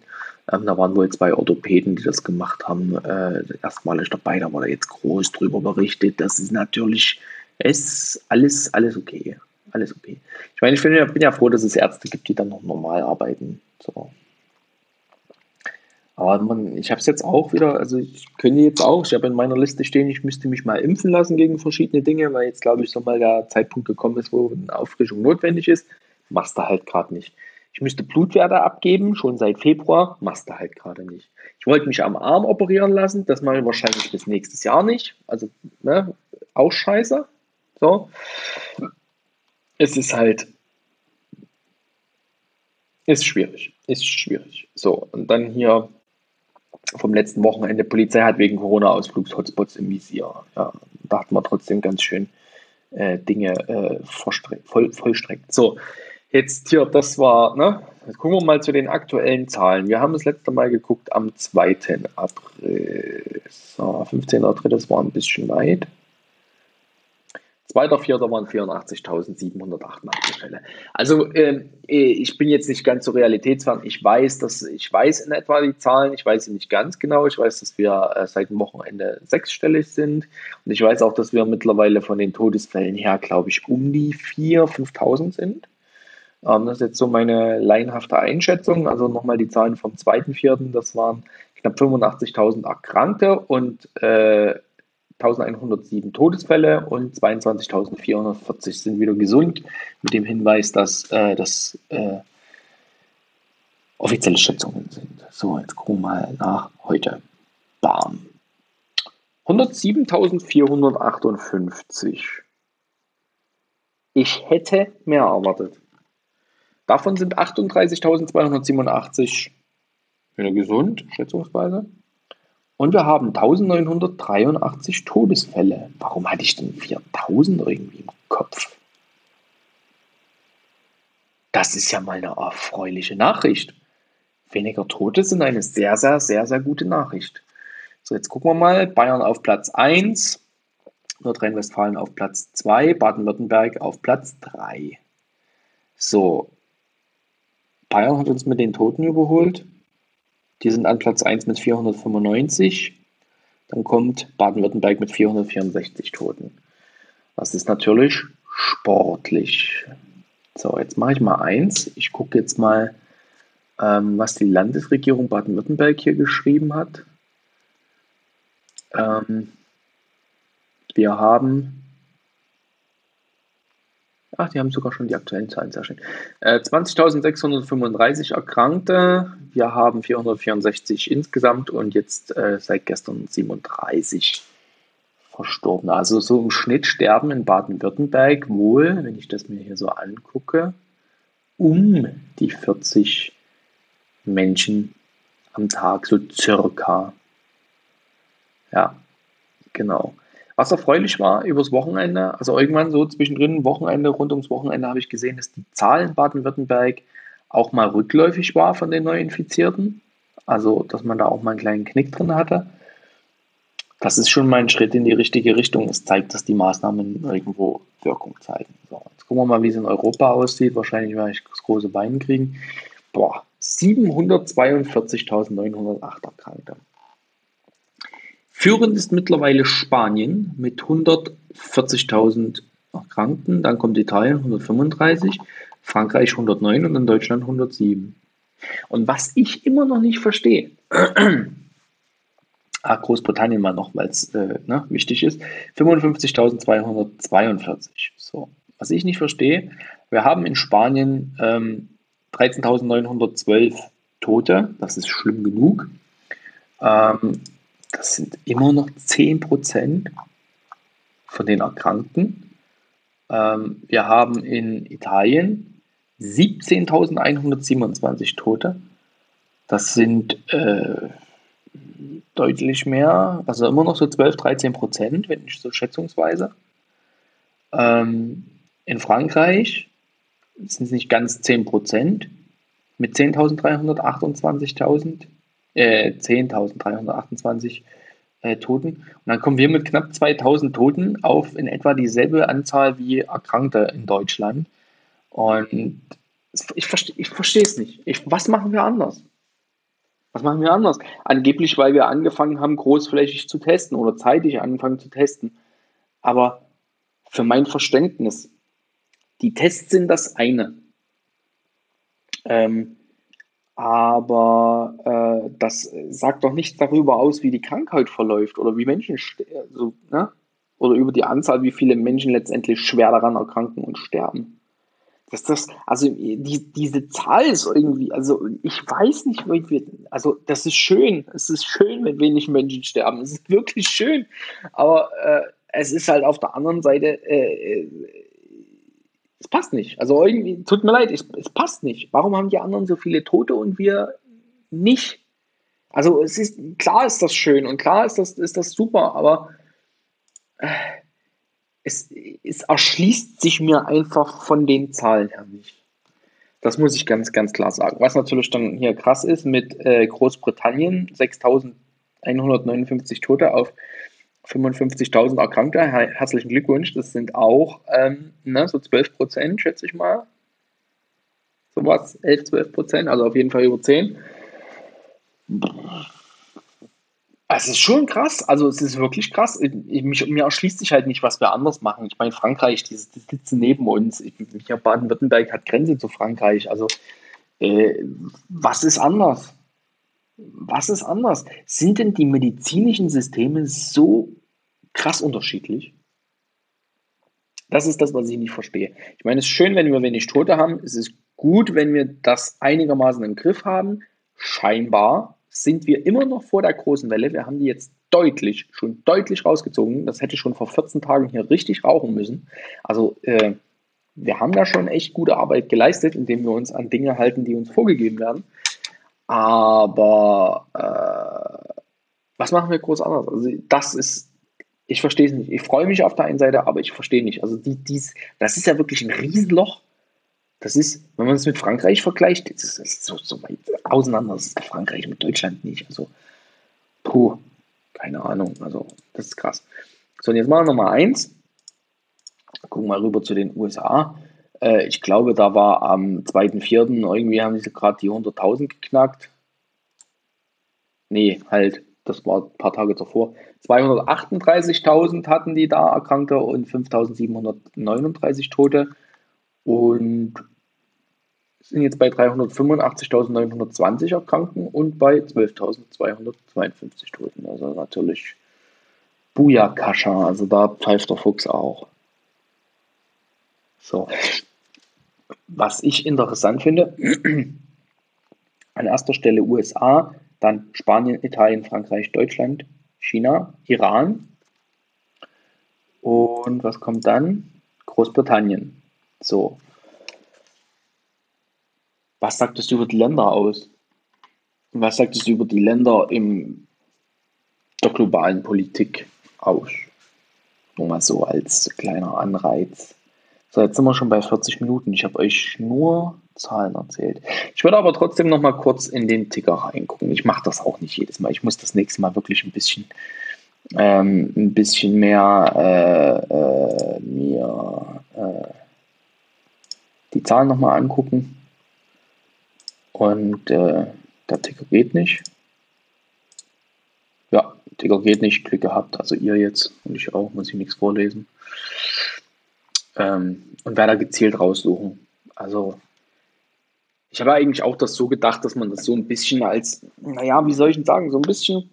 Ähm, da waren wohl zwei Orthopäden, die das gemacht haben. Äh, erstmalig dabei, da wurde jetzt groß drüber berichtet. Das ist natürlich, ist alles, alles okay. Alles okay. Ich meine, ich bin ja, bin ja froh, dass es Ärzte gibt, die dann noch normal arbeiten. So. Aber man, ich habe es jetzt auch wieder, also ich könnte jetzt auch, ich habe in meiner Liste stehen, ich müsste mich mal impfen lassen gegen verschiedene Dinge, weil jetzt glaube ich so mal der Zeitpunkt gekommen ist, wo eine Auffrischung notwendig ist. Machst du halt gerade nicht. Ich müsste Blutwerte abgeben, schon seit Februar, machst du halt gerade nicht. Ich wollte mich am Arm operieren lassen, das mache ich wahrscheinlich bis nächstes Jahr nicht. Also, ne, auch scheiße. So. Es ist halt, ist schwierig. Ist schwierig. So, und dann hier vom letzten Wochenende. Polizei hat wegen Corona-Ausflugs-Hotspots im Visier. Ja, da hat man trotzdem ganz schön äh, Dinge äh, voll, vollstreckt. So, jetzt hier, das war, ne? Jetzt gucken wir mal zu den aktuellen Zahlen. Wir haben das letzte Mal geguckt am 2. April. So, 15. April, das war ein bisschen weit. 2.4. waren 84.788 Fälle. Also ähm, äh, ich bin jetzt nicht ganz so realitätsfern. Ich weiß, dass ich weiß in etwa die Zahlen. Ich weiß sie nicht ganz genau. Ich weiß, dass wir äh, seit dem Wochenende sechsstellig sind. Und ich weiß auch, dass wir mittlerweile von den Todesfällen her, glaube ich, um die 4.000, 5.000 sind. Ähm, das ist jetzt so meine laienhafte Einschätzung. Also nochmal die Zahlen vom 2.4. Das waren knapp 85.000 Erkrankte und äh, 1107 Todesfälle und 22.440 sind wieder gesund, mit dem Hinweis, dass äh, das äh, offizielle Schätzungen sind. So, jetzt gucken wir mal nach heute. Bam. 107.458. Ich hätte mehr erwartet. Davon sind 38.287 wieder gesund, schätzungsweise. Und wir haben 1983 Todesfälle. Warum hatte ich denn 4000 irgendwie im Kopf? Das ist ja mal eine erfreuliche Nachricht. Weniger Tote sind eine sehr, sehr, sehr, sehr gute Nachricht. So, jetzt gucken wir mal. Bayern auf Platz 1, Nordrhein-Westfalen auf Platz 2, Baden-Württemberg auf Platz 3. So, Bayern hat uns mit den Toten überholt. Die sind an Platz 1 mit 495. Dann kommt Baden-Württemberg mit 464 Toten. Das ist natürlich sportlich. So, jetzt mache ich mal eins. Ich gucke jetzt mal, ähm, was die Landesregierung Baden-Württemberg hier geschrieben hat. Ähm, wir haben Ach, die haben sogar schon die aktuellen Zahlen, sehr schön. Äh, 20.635 Erkrankte. Wir haben 464 insgesamt und jetzt äh, seit gestern 37 Verstorbene. Also so im Schnitt sterben in Baden-Württemberg wohl, wenn ich das mir hier so angucke, um die 40 Menschen am Tag, so circa. Ja, genau. Was erfreulich war übers Wochenende, also irgendwann so zwischendrin, Wochenende, rund ums Wochenende habe ich gesehen, dass die Zahl in Baden-Württemberg auch mal rückläufig war von den Neuinfizierten. Also, dass man da auch mal einen kleinen Knick drin hatte. Das ist schon mal ein Schritt in die richtige Richtung. Es zeigt, dass die Maßnahmen irgendwo Wirkung zeigen. So, jetzt gucken wir mal, wie es in Europa aussieht. Wahrscheinlich werde ich das große Bein kriegen. Boah, 742.908 Erkrankte. Führend ist mittlerweile Spanien mit 140.000 Erkrankten, dann kommt Italien 135, Frankreich 109 und in Deutschland 107. Und was ich immer noch nicht verstehe, *clears throat* ah, Großbritannien mal noch, weil es äh, ne, wichtig ist, 55.242. So, was ich nicht verstehe, wir haben in Spanien ähm, 13.912 Tote, das ist schlimm genug. Ähm, das sind immer noch 10% von den Erkrankten. Ähm, wir haben in Italien 17.127 Tote. Das sind äh, deutlich mehr, also immer noch so 12, 13 Prozent, wenn ich so schätzungsweise. Ähm, in Frankreich sind es nicht ganz 10 Prozent mit 10.328.000 äh, 10.328 äh, Toten. Und dann kommen wir mit knapp 2.000 Toten auf in etwa dieselbe Anzahl wie Erkrankte in Deutschland. Und ich verstehe ich es nicht. Ich, was machen wir anders? Was machen wir anders? Angeblich, weil wir angefangen haben, großflächig zu testen oder zeitig angefangen zu testen. Aber für mein Verständnis, die Tests sind das eine. Ähm, aber äh, das sagt doch nichts darüber aus, wie die Krankheit verläuft oder wie Menschen, also, ne? oder über die Anzahl, wie viele Menschen letztendlich schwer daran erkranken und sterben. Dass das, also die, diese Zahl ist irgendwie, also ich weiß nicht, also das ist schön, es ist schön, wenn wenig Menschen sterben, es ist wirklich schön, aber äh, es ist halt auf der anderen Seite, äh, äh es passt nicht. Also irgendwie, tut mir leid, es, es passt nicht. Warum haben die anderen so viele Tote und wir nicht? Also es ist, klar ist das schön und klar ist das, ist das super, aber äh, es, es erschließt sich mir einfach von den Zahlen her nicht. Das muss ich ganz, ganz klar sagen. Was natürlich dann hier krass ist mit äh, Großbritannien, 6.159 Tote auf 55.000 Erkrankte. Herzlichen Glückwunsch. Das sind auch ähm, ne, so 12 Prozent, schätze ich mal. Sowas, 11, 12 Prozent, also auf jeden Fall über 10. Es ist schon krass, also es ist wirklich krass. Ich, mich, mir erschließt sich halt nicht, was wir anders machen. Ich meine, Frankreich, die, die sitzen neben uns. Ich, Baden-Württemberg hat Grenze zu Frankreich. Also, äh, was ist anders? Was ist anders? Sind denn die medizinischen Systeme so krass unterschiedlich? Das ist das, was ich nicht verstehe. Ich meine, es ist schön, wenn wir wenig Tote haben. Es ist gut, wenn wir das einigermaßen im Griff haben. Scheinbar sind wir immer noch vor der großen Welle. Wir haben die jetzt deutlich, schon deutlich rausgezogen. Das hätte schon vor 14 Tagen hier richtig rauchen müssen. Also äh, wir haben da schon echt gute Arbeit geleistet, indem wir uns an Dinge halten, die uns vorgegeben werden. Aber äh, was machen wir groß anders? Also das ist, ich verstehe es nicht. Ich freue mich auf der einen Seite, aber ich verstehe nicht. Also die, dies, das ist ja wirklich ein Riesenloch. Das ist, wenn man es mit Frankreich vergleicht, das ist, das ist so, so, weit auseinander. Das ist Frankreich mit Deutschland nicht. Also, puh, keine Ahnung. Also, das ist krass. So, und jetzt machen wir Nummer eins. Gucken wir mal rüber zu den USA. Äh, ich glaube, da war am 2.4. irgendwie haben sie gerade die 100.000 geknackt. Nee, halt, das war ein paar Tage davor. 238.000 hatten die da Erkrankte und 5.739 Tote. Und sind jetzt bei 385.920 Erkrankten und bei 12.252 Toten. Also natürlich Booyakascha, also da pfeift der Fuchs auch. So. Was ich interessant finde, an erster Stelle USA, dann Spanien, Italien, Frankreich, Deutschland, China, Iran. Und was kommt dann? Großbritannien. So. Was sagt das über die Länder aus? Was sagt es über die Länder in der globalen Politik aus? Nur mal so als kleiner Anreiz. So, jetzt sind wir schon bei 40 Minuten. Ich habe euch nur Zahlen erzählt. Ich würde aber trotzdem noch mal kurz in den Ticker reingucken. Ich mache das auch nicht jedes Mal. Ich muss das nächste Mal wirklich ein bisschen, ähm, ein bisschen mehr äh, äh, mir äh, die Zahlen noch mal angucken. Und äh, der Ticker geht nicht. Ja, Ticker geht nicht. Glück gehabt. Also ihr jetzt und ich auch. Muss ich nichts vorlesen. Ähm, und werde da gezielt raussuchen. Also ich habe eigentlich auch das so gedacht, dass man das so ein bisschen als, naja, wie soll ich denn sagen, so ein bisschen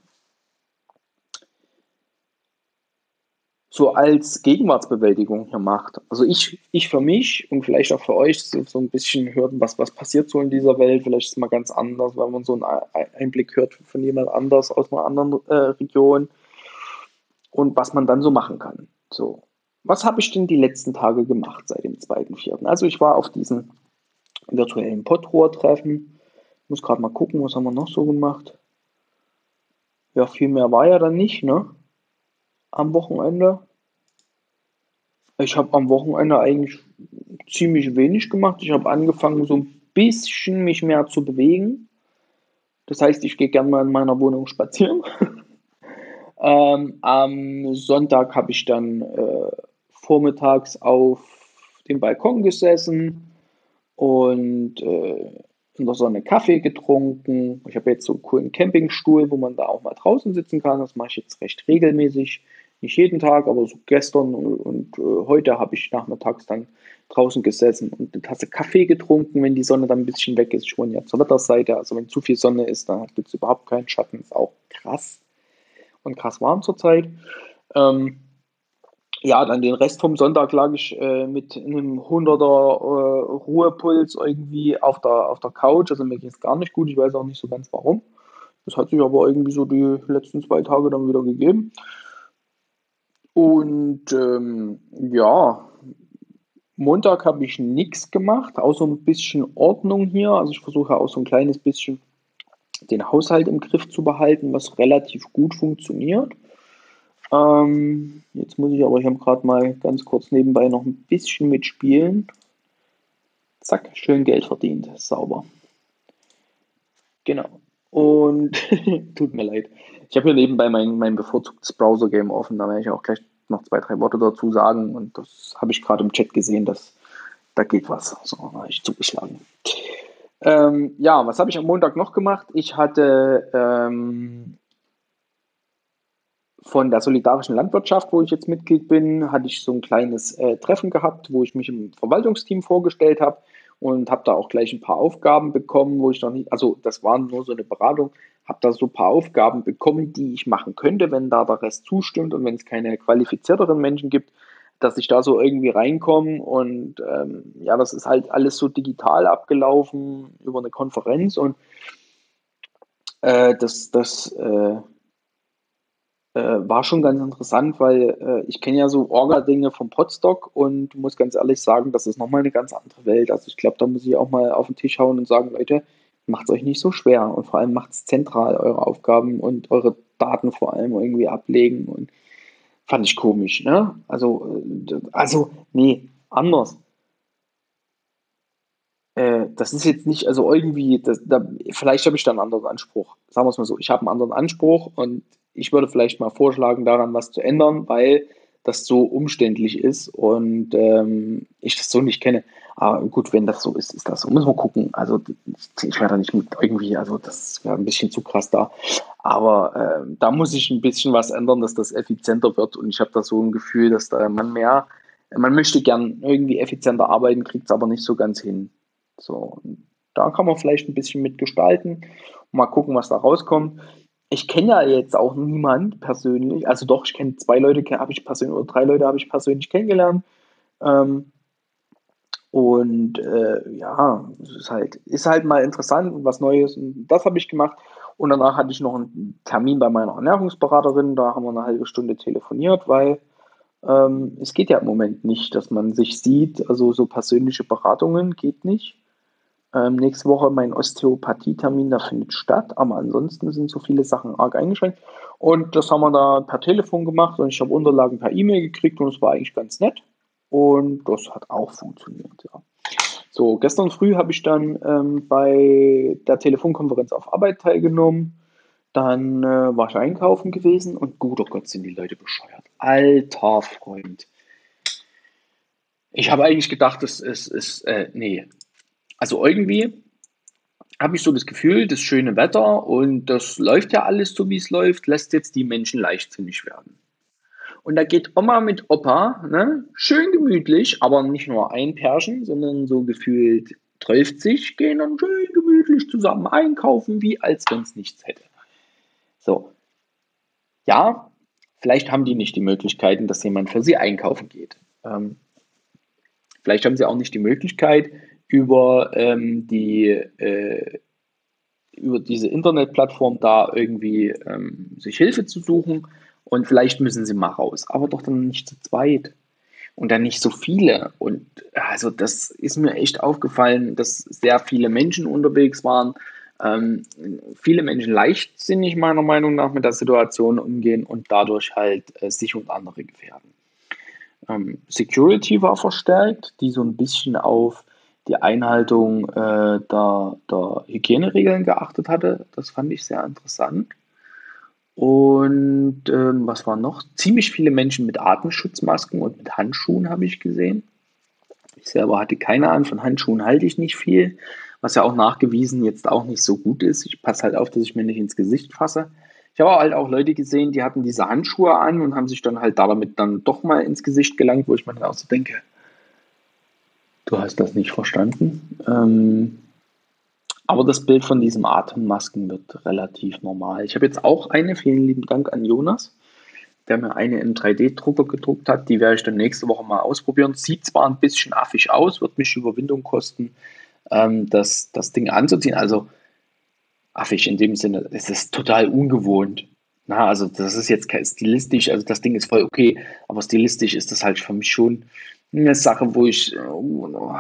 so als Gegenwartsbewältigung hier macht. Also ich, ich für mich und vielleicht auch für euch so, so ein bisschen hört, was, was passiert so in dieser Welt. Vielleicht ist es mal ganz anders, weil man so einen Einblick hört von jemand anders aus einer anderen äh, Region und was man dann so machen kann. So, was habe ich denn die letzten Tage gemacht seit dem 2.4.? Also ich war auf diesen virtuellen Pottrohr-Treffen. Muss gerade mal gucken, was haben wir noch so gemacht. Ja, viel mehr war ja dann nicht, ne? Am Wochenende. Ich habe am Wochenende eigentlich ziemlich wenig gemacht. Ich habe angefangen, so ein bisschen mich mehr zu bewegen. Das heißt, ich gehe gerne mal in meiner Wohnung spazieren. *laughs* ähm, am Sonntag habe ich dann äh, vormittags auf dem Balkon gesessen und äh, in der Sonne Kaffee getrunken. Ich habe jetzt so einen coolen Campingstuhl, wo man da auch mal draußen sitzen kann. Das mache ich jetzt recht regelmäßig. Nicht jeden Tag, aber so gestern und, und äh, heute habe ich nachmittags dann draußen gesessen und eine Tasse Kaffee getrunken, wenn die Sonne dann ein bisschen weg ist. Ich wohne ja zur Wetterseite, also wenn zu viel Sonne ist, dann gibt es überhaupt keinen Schatten. Ist auch krass und krass warm zurzeit. Ähm, ja, dann den Rest vom Sonntag lag ich äh, mit einem 100er äh, Ruhepuls irgendwie auf der, auf der Couch. Also mir ging es gar nicht gut. Ich weiß auch nicht so ganz warum. Das hat sich aber irgendwie so die letzten zwei Tage dann wieder gegeben. Und ähm, ja, Montag habe ich nichts gemacht, außer ein bisschen Ordnung hier. Also ich versuche auch so ein kleines bisschen den Haushalt im Griff zu behalten, was relativ gut funktioniert. Ähm, jetzt muss ich aber, ich habe gerade mal ganz kurz nebenbei noch ein bisschen mitspielen. Zack, schön Geld verdient, sauber. Genau. Und *laughs* tut mir leid. Ich habe hier nebenbei mein, mein bevorzugtes Browser-Game offen, da werde ich auch gleich noch zwei, drei Worte dazu sagen. Und das habe ich gerade im Chat gesehen, dass da geht was. So, da ich zugeschlagen. Ähm, ja, was habe ich am Montag noch gemacht? Ich hatte ähm, von der solidarischen Landwirtschaft, wo ich jetzt Mitglied bin, hatte ich so ein kleines äh, Treffen gehabt, wo ich mich im Verwaltungsteam vorgestellt habe und habe da auch gleich ein paar Aufgaben bekommen, wo ich noch nicht, also das war nur so eine Beratung, habe da so ein paar Aufgaben bekommen, die ich machen könnte, wenn da der Rest zustimmt und wenn es keine qualifizierteren Menschen gibt, dass ich da so irgendwie reinkomme und ähm, ja, das ist halt alles so digital abgelaufen über eine Konferenz und äh, das, das äh, äh, war schon ganz interessant, weil äh, ich kenne ja so Orga-Dinge vom Podstock und muss ganz ehrlich sagen, das ist nochmal eine ganz andere Welt. Also ich glaube, da muss ich auch mal auf den Tisch hauen und sagen, Leute, macht es euch nicht so schwer und vor allem macht es zentral eure Aufgaben und eure Daten vor allem irgendwie ablegen und fand ich komisch, ne? Also, äh, also, nee, anders. Äh, das ist jetzt nicht, also irgendwie, das, da, vielleicht habe ich da einen anderen Anspruch. Sagen wir es mal so, ich habe einen anderen Anspruch und ich würde vielleicht mal vorschlagen, daran was zu ändern, weil das so umständlich ist und ähm, ich das so nicht kenne. Aber gut, wenn das so ist, ist das so. Müssen wir gucken. Also ich werde da nicht mit irgendwie, also das wäre ein bisschen zu krass da. Aber äh, da muss ich ein bisschen was ändern, dass das effizienter wird. Und ich habe da so ein Gefühl, dass da man mehr, man möchte gern irgendwie effizienter arbeiten, kriegt es aber nicht so ganz hin. So, da kann man vielleicht ein bisschen mitgestalten. Mal gucken, was da rauskommt ich kenne ja jetzt auch niemand persönlich. Also doch, ich kenne zwei Leute, habe ich persönlich, oder drei Leute habe ich persönlich kennengelernt. Ähm, Und äh, ja, es ist halt, ist halt mal interessant und was Neues. Und das habe ich gemacht. Und danach hatte ich noch einen Termin bei meiner Ernährungsberaterin. Da haben wir eine halbe Stunde telefoniert, weil ähm, es geht ja im Moment nicht, dass man sich sieht. Also so persönliche Beratungen geht nicht. Ähm, nächste Woche mein Osteopathie-Termin, der findet statt, aber ansonsten sind so viele Sachen arg eingeschränkt. Und das haben wir da per Telefon gemacht und ich habe Unterlagen per E-Mail gekriegt und es war eigentlich ganz nett. Und das hat auch funktioniert, ja. So, gestern früh habe ich dann ähm, bei der Telefonkonferenz auf Arbeit teilgenommen. Dann äh, war ich einkaufen gewesen und guter Gott sind die Leute bescheuert. Alter Freund. Ich habe eigentlich gedacht, ist, ist äh, nee. Also irgendwie habe ich so das Gefühl, das schöne Wetter und das läuft ja alles so, wie es läuft, lässt jetzt die Menschen leichtsinnig werden. Und da geht Oma mit Opa, ne, schön gemütlich, aber nicht nur ein Pärchen, sondern so gefühlt 30 gehen dann schön gemütlich zusammen einkaufen, wie als wenn es nichts hätte. So. Ja, vielleicht haben die nicht die Möglichkeiten, dass jemand für sie einkaufen geht. Ähm, vielleicht haben sie auch nicht die Möglichkeit, über ähm, die äh, über diese Internetplattform da irgendwie ähm, sich Hilfe zu suchen und vielleicht müssen sie mal raus, aber doch dann nicht zu zweit und dann nicht so viele. Und also das ist mir echt aufgefallen, dass sehr viele Menschen unterwegs waren. Ähm, viele Menschen leichtsinnig meiner Meinung nach mit der Situation umgehen und dadurch halt äh, sich und andere gefährden. Ähm, Security war verstärkt, die so ein bisschen auf die Einhaltung äh, der, der Hygieneregeln geachtet hatte. Das fand ich sehr interessant. Und ähm, was war noch? Ziemlich viele Menschen mit Atemschutzmasken und mit Handschuhen habe ich gesehen. Ich selber hatte keine Ahnung, von Handschuhen halte ich nicht viel, was ja auch nachgewiesen jetzt auch nicht so gut ist. Ich passe halt auf, dass ich mir nicht ins Gesicht fasse. Ich habe halt auch Leute gesehen, die hatten diese Handschuhe an und haben sich dann halt damit dann doch mal ins Gesicht gelangt, wo ich mir dann auch so denke, du hast das nicht verstanden. Ähm, aber das Bild von diesen Atemmasken wird relativ normal. Ich habe jetzt auch eine, vielen lieben Dank an Jonas, der mir eine im 3D-Drucker gedruckt hat. Die werde ich dann nächste Woche mal ausprobieren. Sieht zwar ein bisschen affig aus, wird mich Überwindung kosten, ähm, das, das Ding anzuziehen. Also affig in dem Sinne, es ist total ungewohnt. Na, also das ist jetzt stilistisch, also das Ding ist voll okay, aber stilistisch ist das halt für mich schon eine Sache, wo ich, oh,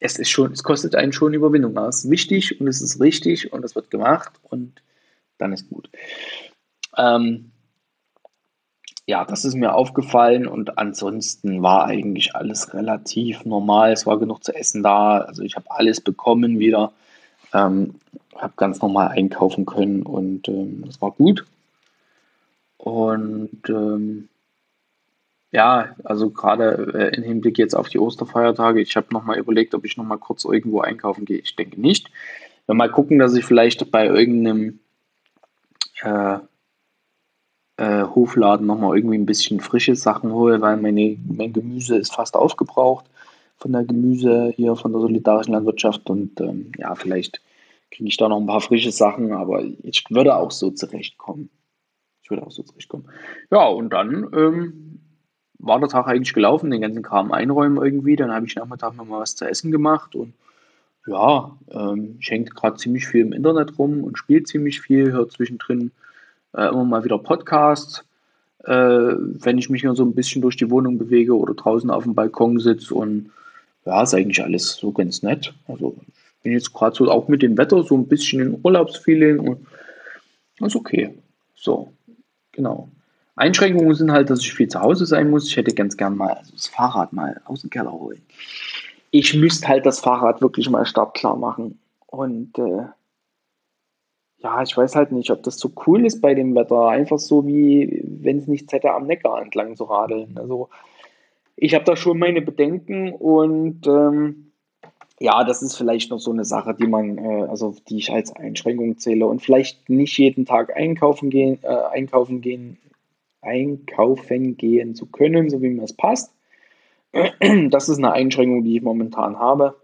es ist schon, es kostet einen schon Überwindung. Es ist wichtig und es ist richtig und es wird gemacht und dann ist gut. Ähm, ja, das ist mir aufgefallen und ansonsten war eigentlich alles relativ normal. Es war genug zu essen da. Also ich habe alles bekommen wieder. Ähm, habe ganz normal einkaufen können und ähm, war gut. Und ähm, ja, also gerade äh, im Hinblick jetzt auf die Osterfeiertage, ich habe nochmal überlegt, ob ich nochmal kurz irgendwo einkaufen gehe. Ich denke nicht. Wir mal gucken, dass ich vielleicht bei irgendeinem äh, äh, Hofladen nochmal irgendwie ein bisschen frische Sachen hole, weil meine, mein Gemüse ist fast aufgebraucht von der Gemüse hier von der solidarischen Landwirtschaft und ähm, ja, vielleicht kriege ich da noch ein paar frische Sachen, aber ich würde auch so zurechtkommen. Ich würde auch so zurechtkommen. Ja, und dann ähm, war der Tag eigentlich gelaufen, den ganzen Kram einräumen irgendwie. Dann habe ich Nachmittag nochmal was zu essen gemacht und ja, ähm, ich hänge gerade ziemlich viel im Internet rum und spiele ziemlich viel, höre zwischendrin äh, immer mal wieder Podcasts, äh, wenn ich mich hier so ein bisschen durch die Wohnung bewege oder draußen auf dem Balkon sitze und ja, ist eigentlich alles so ganz nett. Also ich bin jetzt gerade so auch mit dem Wetter so ein bisschen in Urlaubsfeeling und ist okay. So, genau. Einschränkungen sind halt, dass ich viel zu Hause sein muss. Ich hätte ganz gern mal das Fahrrad mal aus dem Keller holen. Ich müsste halt das Fahrrad wirklich mal startklar machen. Und äh, ja, ich weiß halt nicht, ob das so cool ist bei dem Wetter. Einfach so wie, wenn es nichts hätte, am Neckar entlang zu radeln. Also ich habe da schon meine Bedenken und ähm, ja, das ist vielleicht noch so eine Sache, die man, äh, also die ich als Einschränkung zähle und vielleicht nicht jeden Tag einkaufen gehen, äh, einkaufen gehen einkaufen gehen zu können, so wie mir es passt. *clears throat* Das ist eine Einschränkung, die ich momentan habe.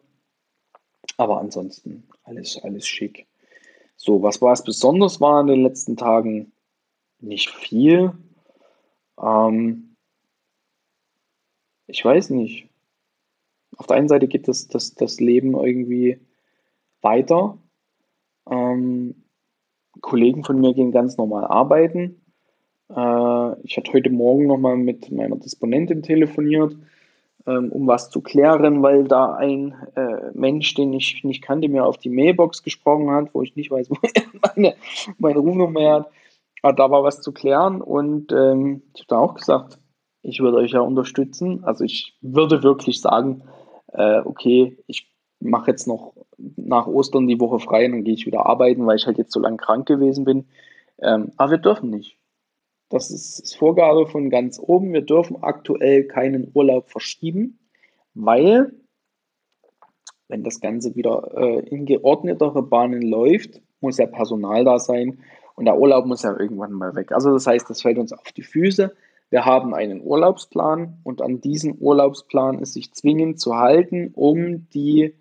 Aber ansonsten alles, alles schick. So, was war es besonders war in den letzten Tagen? Nicht viel. Ähm, ich weiß nicht. Auf der einen Seite geht das, das, das Leben irgendwie weiter. Ähm, Kollegen von mir gehen ganz normal arbeiten. Äh, ich hatte heute Morgen nochmal mit meiner Disponentin telefoniert, ähm, um was zu klären, weil da ein äh, Mensch, den ich nicht kannte, mir auf die Mailbox gesprochen hat, wo ich nicht weiß, *laughs* wo er meine, meine Rufnummer hat. Aber da war was zu klären und ähm, ich habe da auch gesagt, ich würde euch ja unterstützen. Also ich würde wirklich sagen, äh, okay, ich mache jetzt noch nach Ostern die Woche frei und dann gehe ich wieder arbeiten, weil ich halt jetzt so lange krank gewesen bin. Ähm, aber wir dürfen nicht. Das ist, Vorgabe von ganz oben. Wir dürfen aktuell keinen Urlaub verschieben, weil, wenn das Ganze wieder äh, in geordnetere Bahnen läuft, muss ja Personal da sein und der Urlaub muss ja irgendwann mal weg. Also das heißt, das fällt uns auf die Füße. Wir haben einen Urlaubsplan und an diesen Urlaubsplan ist sich zwingend zu halten, um die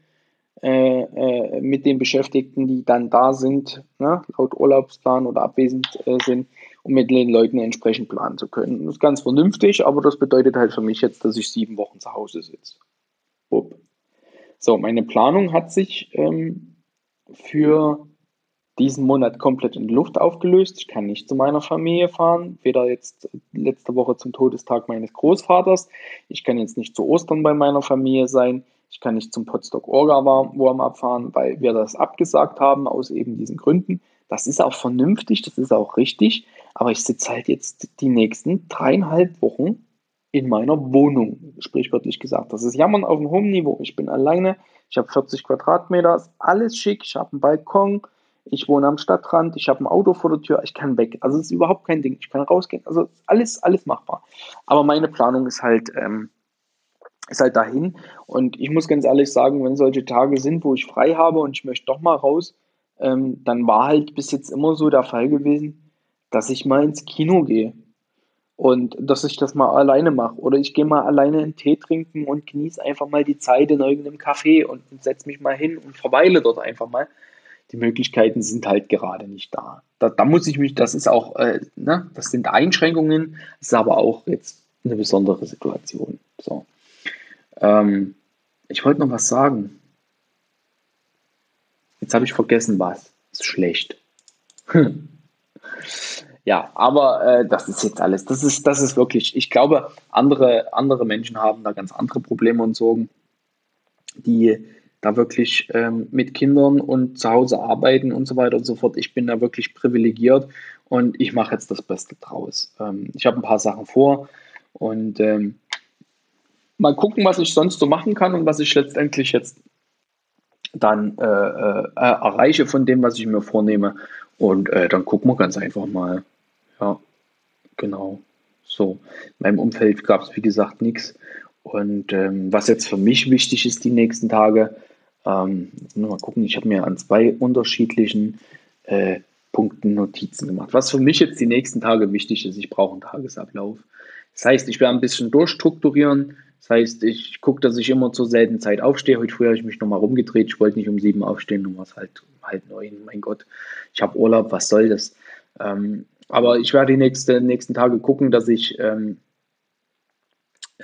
äh, äh, mit den Beschäftigten, die dann da sind, ne, laut Urlaubsplan oder abwesend äh, sind, mit den Leuten entsprechend planen zu können. Das ist ganz vernünftig, aber das bedeutet halt für mich jetzt, dass ich sieben Wochen zu Hause sitze. So, meine Planung hat sich ähm, für diesen Monat komplett in Luft aufgelöst. Ich kann nicht zu meiner Familie fahren, weder jetzt letzte Woche zum Todestag meines Großvaters. Ich kann jetzt nicht zu Ostern bei meiner Familie sein. Ich kann nicht zum Potsdok Orga Warm-up fahren, weil wir das abgesagt haben aus eben diesen Gründen. Das ist auch vernünftig, das ist auch richtig. Aber ich sitze halt jetzt die nächsten dreieinhalb Wochen in meiner Wohnung, sprichwörtlich gesagt. Das ist Jammern auf einem hohen Niveau. Ich bin alleine, ich habe 40 Quadratmeter, ist alles schick, ich habe einen Balkon, ich wohne am Stadtrand, ich habe ein Auto vor der Tür, ich kann weg. Also es ist überhaupt kein Ding. Ich kann rausgehen. Also alles, alles machbar. Aber meine Planung ist halt, ähm, ist halt dahin. Und ich muss ganz ehrlich sagen, wenn solche Tage sind, wo ich frei habe und ich möchte doch mal raus, ähm, dann war halt bis jetzt immer so der Fall gewesen, dass ich mal ins Kino gehe. Und dass ich das mal alleine mache. Oder ich gehe mal alleine einen Tee trinken und genieße einfach mal die Zeit in irgendeinem Café und, setze mich mal hin und verweile dort einfach mal. Die Möglichkeiten sind halt gerade nicht da. Da, da muss ich mich, das ist auch, äh, ne, das sind Einschränkungen, ist aber auch jetzt eine besondere Situation. So. Ähm, ich wollte noch was sagen. Jetzt habe ich vergessen, was. Ist schlecht. ja, aber äh, das ist jetzt alles. Das ist, das ist wirklich, ich glaube, andere, andere Menschen haben da ganz andere Probleme und Sorgen, die da wirklich ähm, mit Kindern und zu Hause arbeiten und so weiter und so fort. Ich bin da wirklich privilegiert und ich mache jetzt das Beste draus. Ähm, ich habe ein paar Sachen vor und ähm, mal gucken, was ich sonst so machen kann und was ich letztendlich jetzt dann äh, äh, erreiche von dem, was ich mir vornehme. Und äh, dann gucken wir ganz einfach mal. Ja, genau. So, in meinem Umfeld gab es, wie gesagt, nichts. Und ähm, was jetzt für mich wichtig ist die nächsten Tage, ähm, mal gucken, ich habe mir an zwei unterschiedlichen äh, Punkten Notizen gemacht. Was für mich jetzt die nächsten Tage wichtig ist, ich brauche einen Tagesablauf. Das heißt, ich werde ein bisschen durchstrukturieren, das heißt, ich gucke, dass ich immer zur selben Zeit aufstehe. Heute früh habe ich mich nochmal rumgedreht. Ich wollte nicht um sieben aufstehen, nun war es halt halb neun. Mein Gott, ich habe Urlaub, was soll das? Ähm, aber ich werde die nächste, nächsten Tage gucken, dass ich ähm,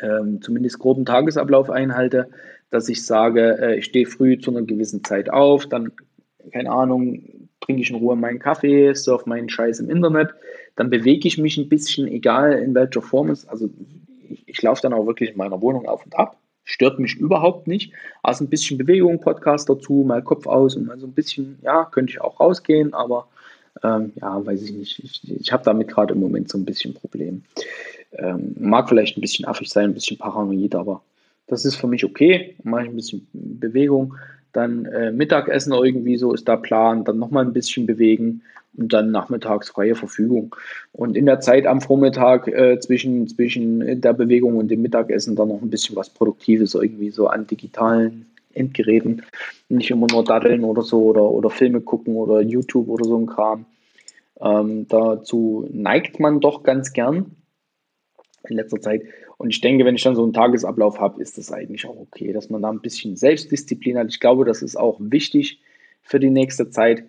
ähm, zumindest groben Tagesablauf einhalte, dass ich sage, äh, ich stehe früh zu einer gewissen Zeit auf, dann, keine Ahnung, trinke ich in Ruhe meinen Kaffee, surfe meinen Scheiß im Internet, dann bewege ich mich ein bisschen, egal in welcher Form es, also ich, ich laufe dann auch wirklich in meiner Wohnung auf und ab. Stört mich überhaupt nicht. Also ein bisschen Bewegung, Podcast dazu, mal Kopf aus und mal so ein bisschen, ja, könnte ich auch rausgehen, aber ähm, ja, weiß ich nicht. Ich, ich habe damit gerade im Moment so ein bisschen Problem. Ähm, mag vielleicht ein bisschen affig sein, ein bisschen paranoid, aber das ist für mich okay. Mache ich ein bisschen Bewegung. Dann äh, Mittagessen irgendwie so ist der Plan. Dann nochmal ein bisschen bewegen und dann nachmittags freie Verfügung. Und in der Zeit am Vormittag äh, zwischen, zwischen der Bewegung und dem Mittagessen dann noch ein bisschen was Produktives irgendwie so an digitalen Endgeräten. Nicht immer nur daddeln oder so oder, oder Filme gucken oder YouTube oder so ein Kram. Ähm, dazu neigt man doch ganz gern in letzter Zeit. Und ich denke, wenn ich dann so einen Tagesablauf habe, ist das eigentlich auch okay, dass man da ein bisschen Selbstdisziplin hat. Ich glaube, das ist auch wichtig für die nächste Zeit,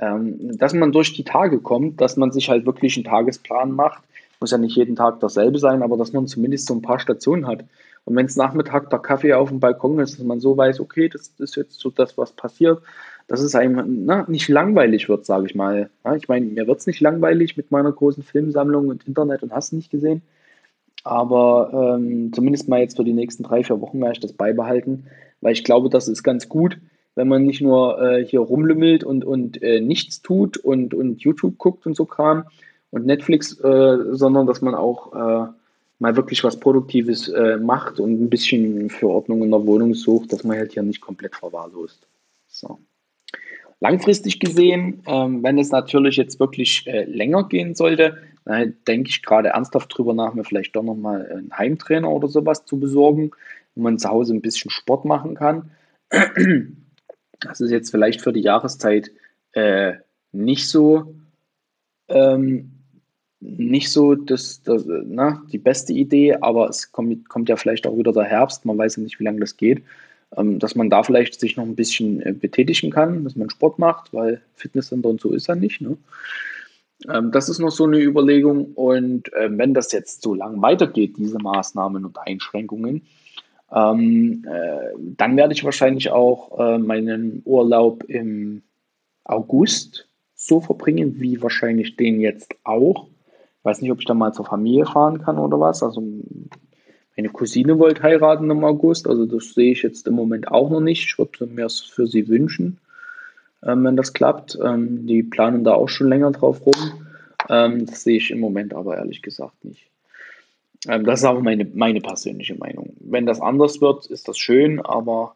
ähm, dass man durch die Tage kommt, dass man sich halt wirklich einen Tagesplan macht. Muss ja nicht jeden Tag dasselbe sein, aber dass man zumindest so ein paar Stationen hat. Und wenn es Nachmittag der Kaffee auf dem Balkon ist, dass man so weiß, okay, das ist jetzt so das, was passiert, dass es einem na, nicht langweilig wird, sage ich mal. Ich meine, mir wird es nicht langweilig mit meiner großen Filmsammlung und Internet und hast nicht gesehen. Aber ähm, zumindest mal jetzt für die nächsten drei, vier Wochen werde ich das beibehalten, weil ich glaube, das ist ganz gut, wenn man nicht nur äh, hier rumlümmelt und, und äh, nichts tut und, und YouTube guckt und so Kram und Netflix, äh, sondern dass man auch äh, mal wirklich was Produktives äh, macht und ein bisschen für Ordnung in der Wohnung sucht, dass man halt hier nicht komplett verwahrlost. So. Langfristig gesehen, ähm, wenn es natürlich jetzt wirklich äh, länger gehen sollte, dann denke ich gerade ernsthaft drüber nach, mir vielleicht doch nochmal einen Heimtrainer oder sowas zu besorgen, wo man zu Hause ein bisschen Sport machen kann. *clears throat* Das ist jetzt vielleicht für die Jahreszeit äh, nicht so ähm, nicht so das, das, na, die beste Idee, aber es kommt, kommt ja vielleicht auch wieder der Herbst, man weiß ja nicht, wie lange das geht, ähm, dass man da vielleicht sich noch ein bisschen äh, betätigen kann, dass man Sport macht, weil Fitnesscenter und so ist ja nicht. Ne? Ähm, das ist noch so eine Überlegung und äh, wenn das jetzt so lang weitergeht, diese Maßnahmen und Einschränkungen, ähm, äh, dann werde ich wahrscheinlich auch äh, meinen Urlaub im August so verbringen, wie wahrscheinlich den jetzt auch weiß nicht, ob ich dann mal zur Familie fahren kann oder was. Also meine Cousine wollte heiraten im August, also das sehe ich jetzt im Moment auch noch nicht. Ich würde mir es für sie wünschen, ähm, wenn das klappt. Ähm, die planen da auch schon länger drauf rum. Ähm, das sehe ich im Moment aber ehrlich gesagt nicht. Ähm, das ist auch meine, meine persönliche Meinung. Wenn das anders wird, ist das schön, aber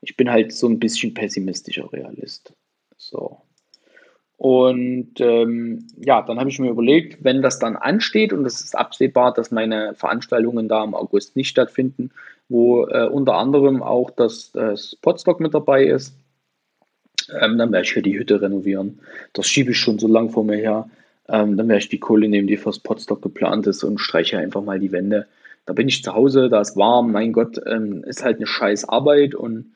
ich bin halt so ein bisschen pessimistischer Realist. So. Und ähm, ja, dann habe ich mir überlegt, wenn das dann ansteht und es ist absehbar, dass meine Veranstaltungen da im August nicht stattfinden, wo äh, unter anderem auch das, das Podstock mit dabei ist, ähm, dann werde ich hier die Hütte renovieren. Das schiebe ich schon so lang vor mir her. Ähm, dann werde ich die Kohle nehmen, die fürs Podstock geplant ist und streiche einfach mal die Wände. Da bin ich zu Hause, da ist warm, mein Gott, ähm, ist halt eine scheiß Arbeit und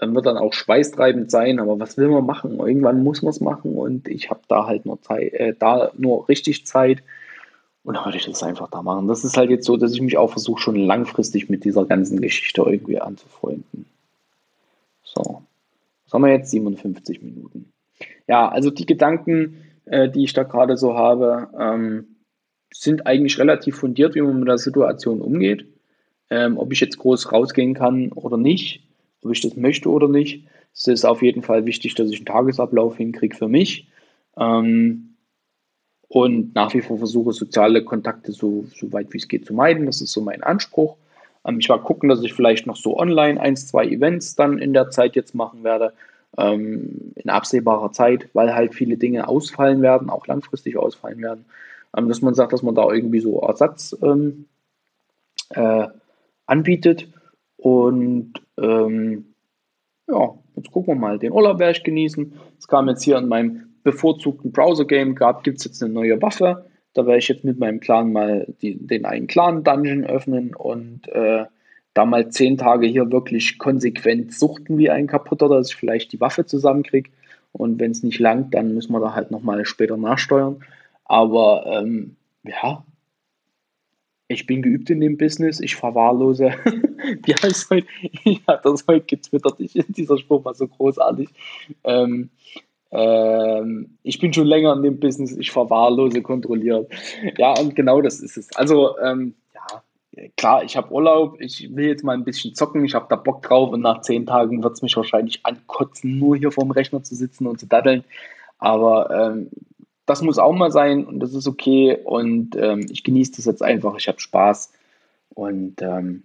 wird dann auch schweißtreibend sein, aber was will man machen? Irgendwann muss man es machen und ich habe da halt nur Zeit, äh, da nur richtig Zeit und dann würde ich das einfach da machen. Das ist halt jetzt so, dass ich mich auch versuche, schon langfristig mit dieser ganzen Geschichte irgendwie anzufreunden. So, haben wir jetzt? 57 Minuten. Ja, also die Gedanken, äh, die ich da gerade so habe, ähm, sind eigentlich relativ fundiert, wie man mit der Situation umgeht. Ähm, ob ich jetzt groß rausgehen kann oder nicht, ob ich das möchte oder nicht. Es ist auf jeden Fall wichtig, dass ich einen Tagesablauf hinkriege für mich. Ähm, und nach wie vor versuche, soziale Kontakte so, so weit wie es geht zu meiden. Das ist so mein Anspruch. Ähm, ich werde gucken, dass ich vielleicht noch so online eins, zwei Events dann in der Zeit jetzt machen werde. Ähm, in absehbarer Zeit, weil halt viele Dinge ausfallen werden, auch langfristig ausfallen werden. Ähm, dass man sagt, dass man da irgendwie so Ersatz ähm, äh, anbietet. Und ähm, ja, jetzt gucken wir mal. Den Urlaub werde ich genießen. Es kam jetzt hier in meinem bevorzugten Browser-Game, gibt es jetzt eine neue Waffe. Da werde ich jetzt mit meinem Clan mal die, den einen Clan-Dungeon öffnen und äh, da mal zehn Tage hier wirklich konsequent suchten wie ein kaputter, dass ich vielleicht die Waffe zusammenkriege. Und wenn es nicht langt, dann müssen wir da halt nochmal später nachsteuern. Aber ähm, ja, ich bin geübt in dem Business, ich verwahrlose. *laughs* Wie heißt heute? *laughs* Ich habe das heute getwittert. Ich, dieser Spruch war so großartig. Ähm, ähm, ich bin schon länger in dem Business, ich verwahrlose kontrolliert. Ja, und genau das ist es. Also, ähm, ja, klar, ich habe Urlaub, ich will jetzt mal ein bisschen zocken, ich habe da Bock drauf und nach zehn Tagen wird es mich wahrscheinlich ankotzen, nur hier vorm Rechner zu sitzen und zu daddeln. Aber ähm, das muss auch mal sein und das ist okay und ähm, ich genieße das jetzt einfach, ich habe Spaß und ähm,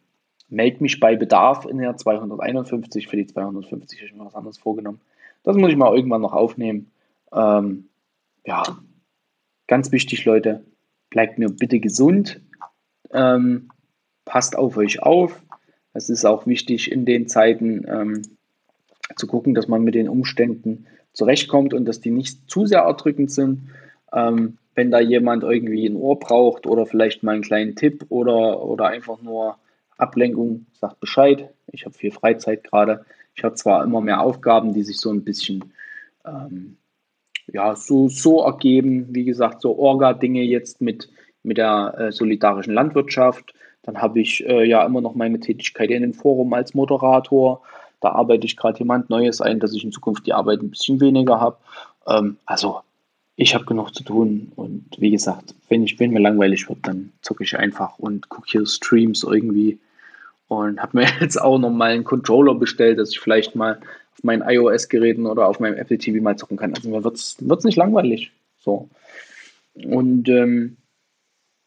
melde mich bei Bedarf in der 251. Für die 250 habe ich mir was anderes vorgenommen. Das muss ich mal irgendwann noch aufnehmen. Ähm, ja, ganz wichtig, Leute, bleibt mir bitte gesund, ähm, passt auf euch auf. Es ist auch wichtig in den Zeiten ähm, zu gucken, dass man mit den Umständen zurechtkommt und dass die nicht zu sehr erdrückend sind. Ähm, wenn da jemand irgendwie ein Ohr braucht oder vielleicht mal einen kleinen Tipp oder, oder einfach nur Ablenkung, sagt Bescheid. Ich habe viel Freizeit gerade. Ich habe zwar immer mehr Aufgaben, die sich so ein bisschen ähm, ja, so, so ergeben. Wie gesagt, so Orga-Dinge jetzt mit, mit der äh, solidarischen Landwirtschaft. Dann habe ich äh, ja immer noch meine Tätigkeit in den Forum als Moderator. Da arbeite ich gerade jemand Neues ein, dass ich in Zukunft die Arbeit ein bisschen weniger habe. Ähm, also ich habe genug zu tun und wie gesagt, wenn, ich, wenn mir langweilig wird, dann zocke ich einfach und gucke hier Streams irgendwie und habe mir *laughs* jetzt auch noch mal einen Controller bestellt, dass ich vielleicht mal auf meinen iOS-Geräten oder auf meinem Apple TV mal zocken kann. Also mir wird es nicht langweilig. So. Und ähm,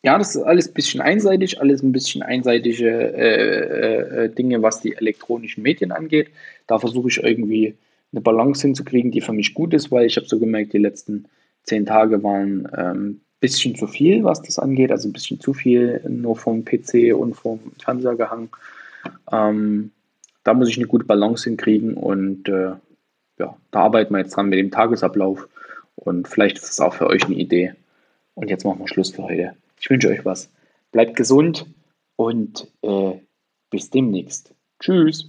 ja, das ist alles ein bisschen einseitig, alles ein bisschen einseitige äh, äh, Dinge, was die elektronischen Medien angeht. Da versuche ich irgendwie eine Balance hinzukriegen, die für mich gut ist, weil ich habe so gemerkt, die letzten zehn Tage waren ähm, bisschen zu viel, was das angeht, also ein bisschen zu viel nur vom PC und vom Fernseher gehangen. Ähm, da muss ich eine gute Balance hinkriegen und äh, ja, da arbeiten wir jetzt dran mit dem Tagesablauf und vielleicht ist das auch für euch eine Idee. Und jetzt machen wir Schluss für heute. Ich wünsche euch was. Bleibt gesund und äh, bis demnächst. Tschüss.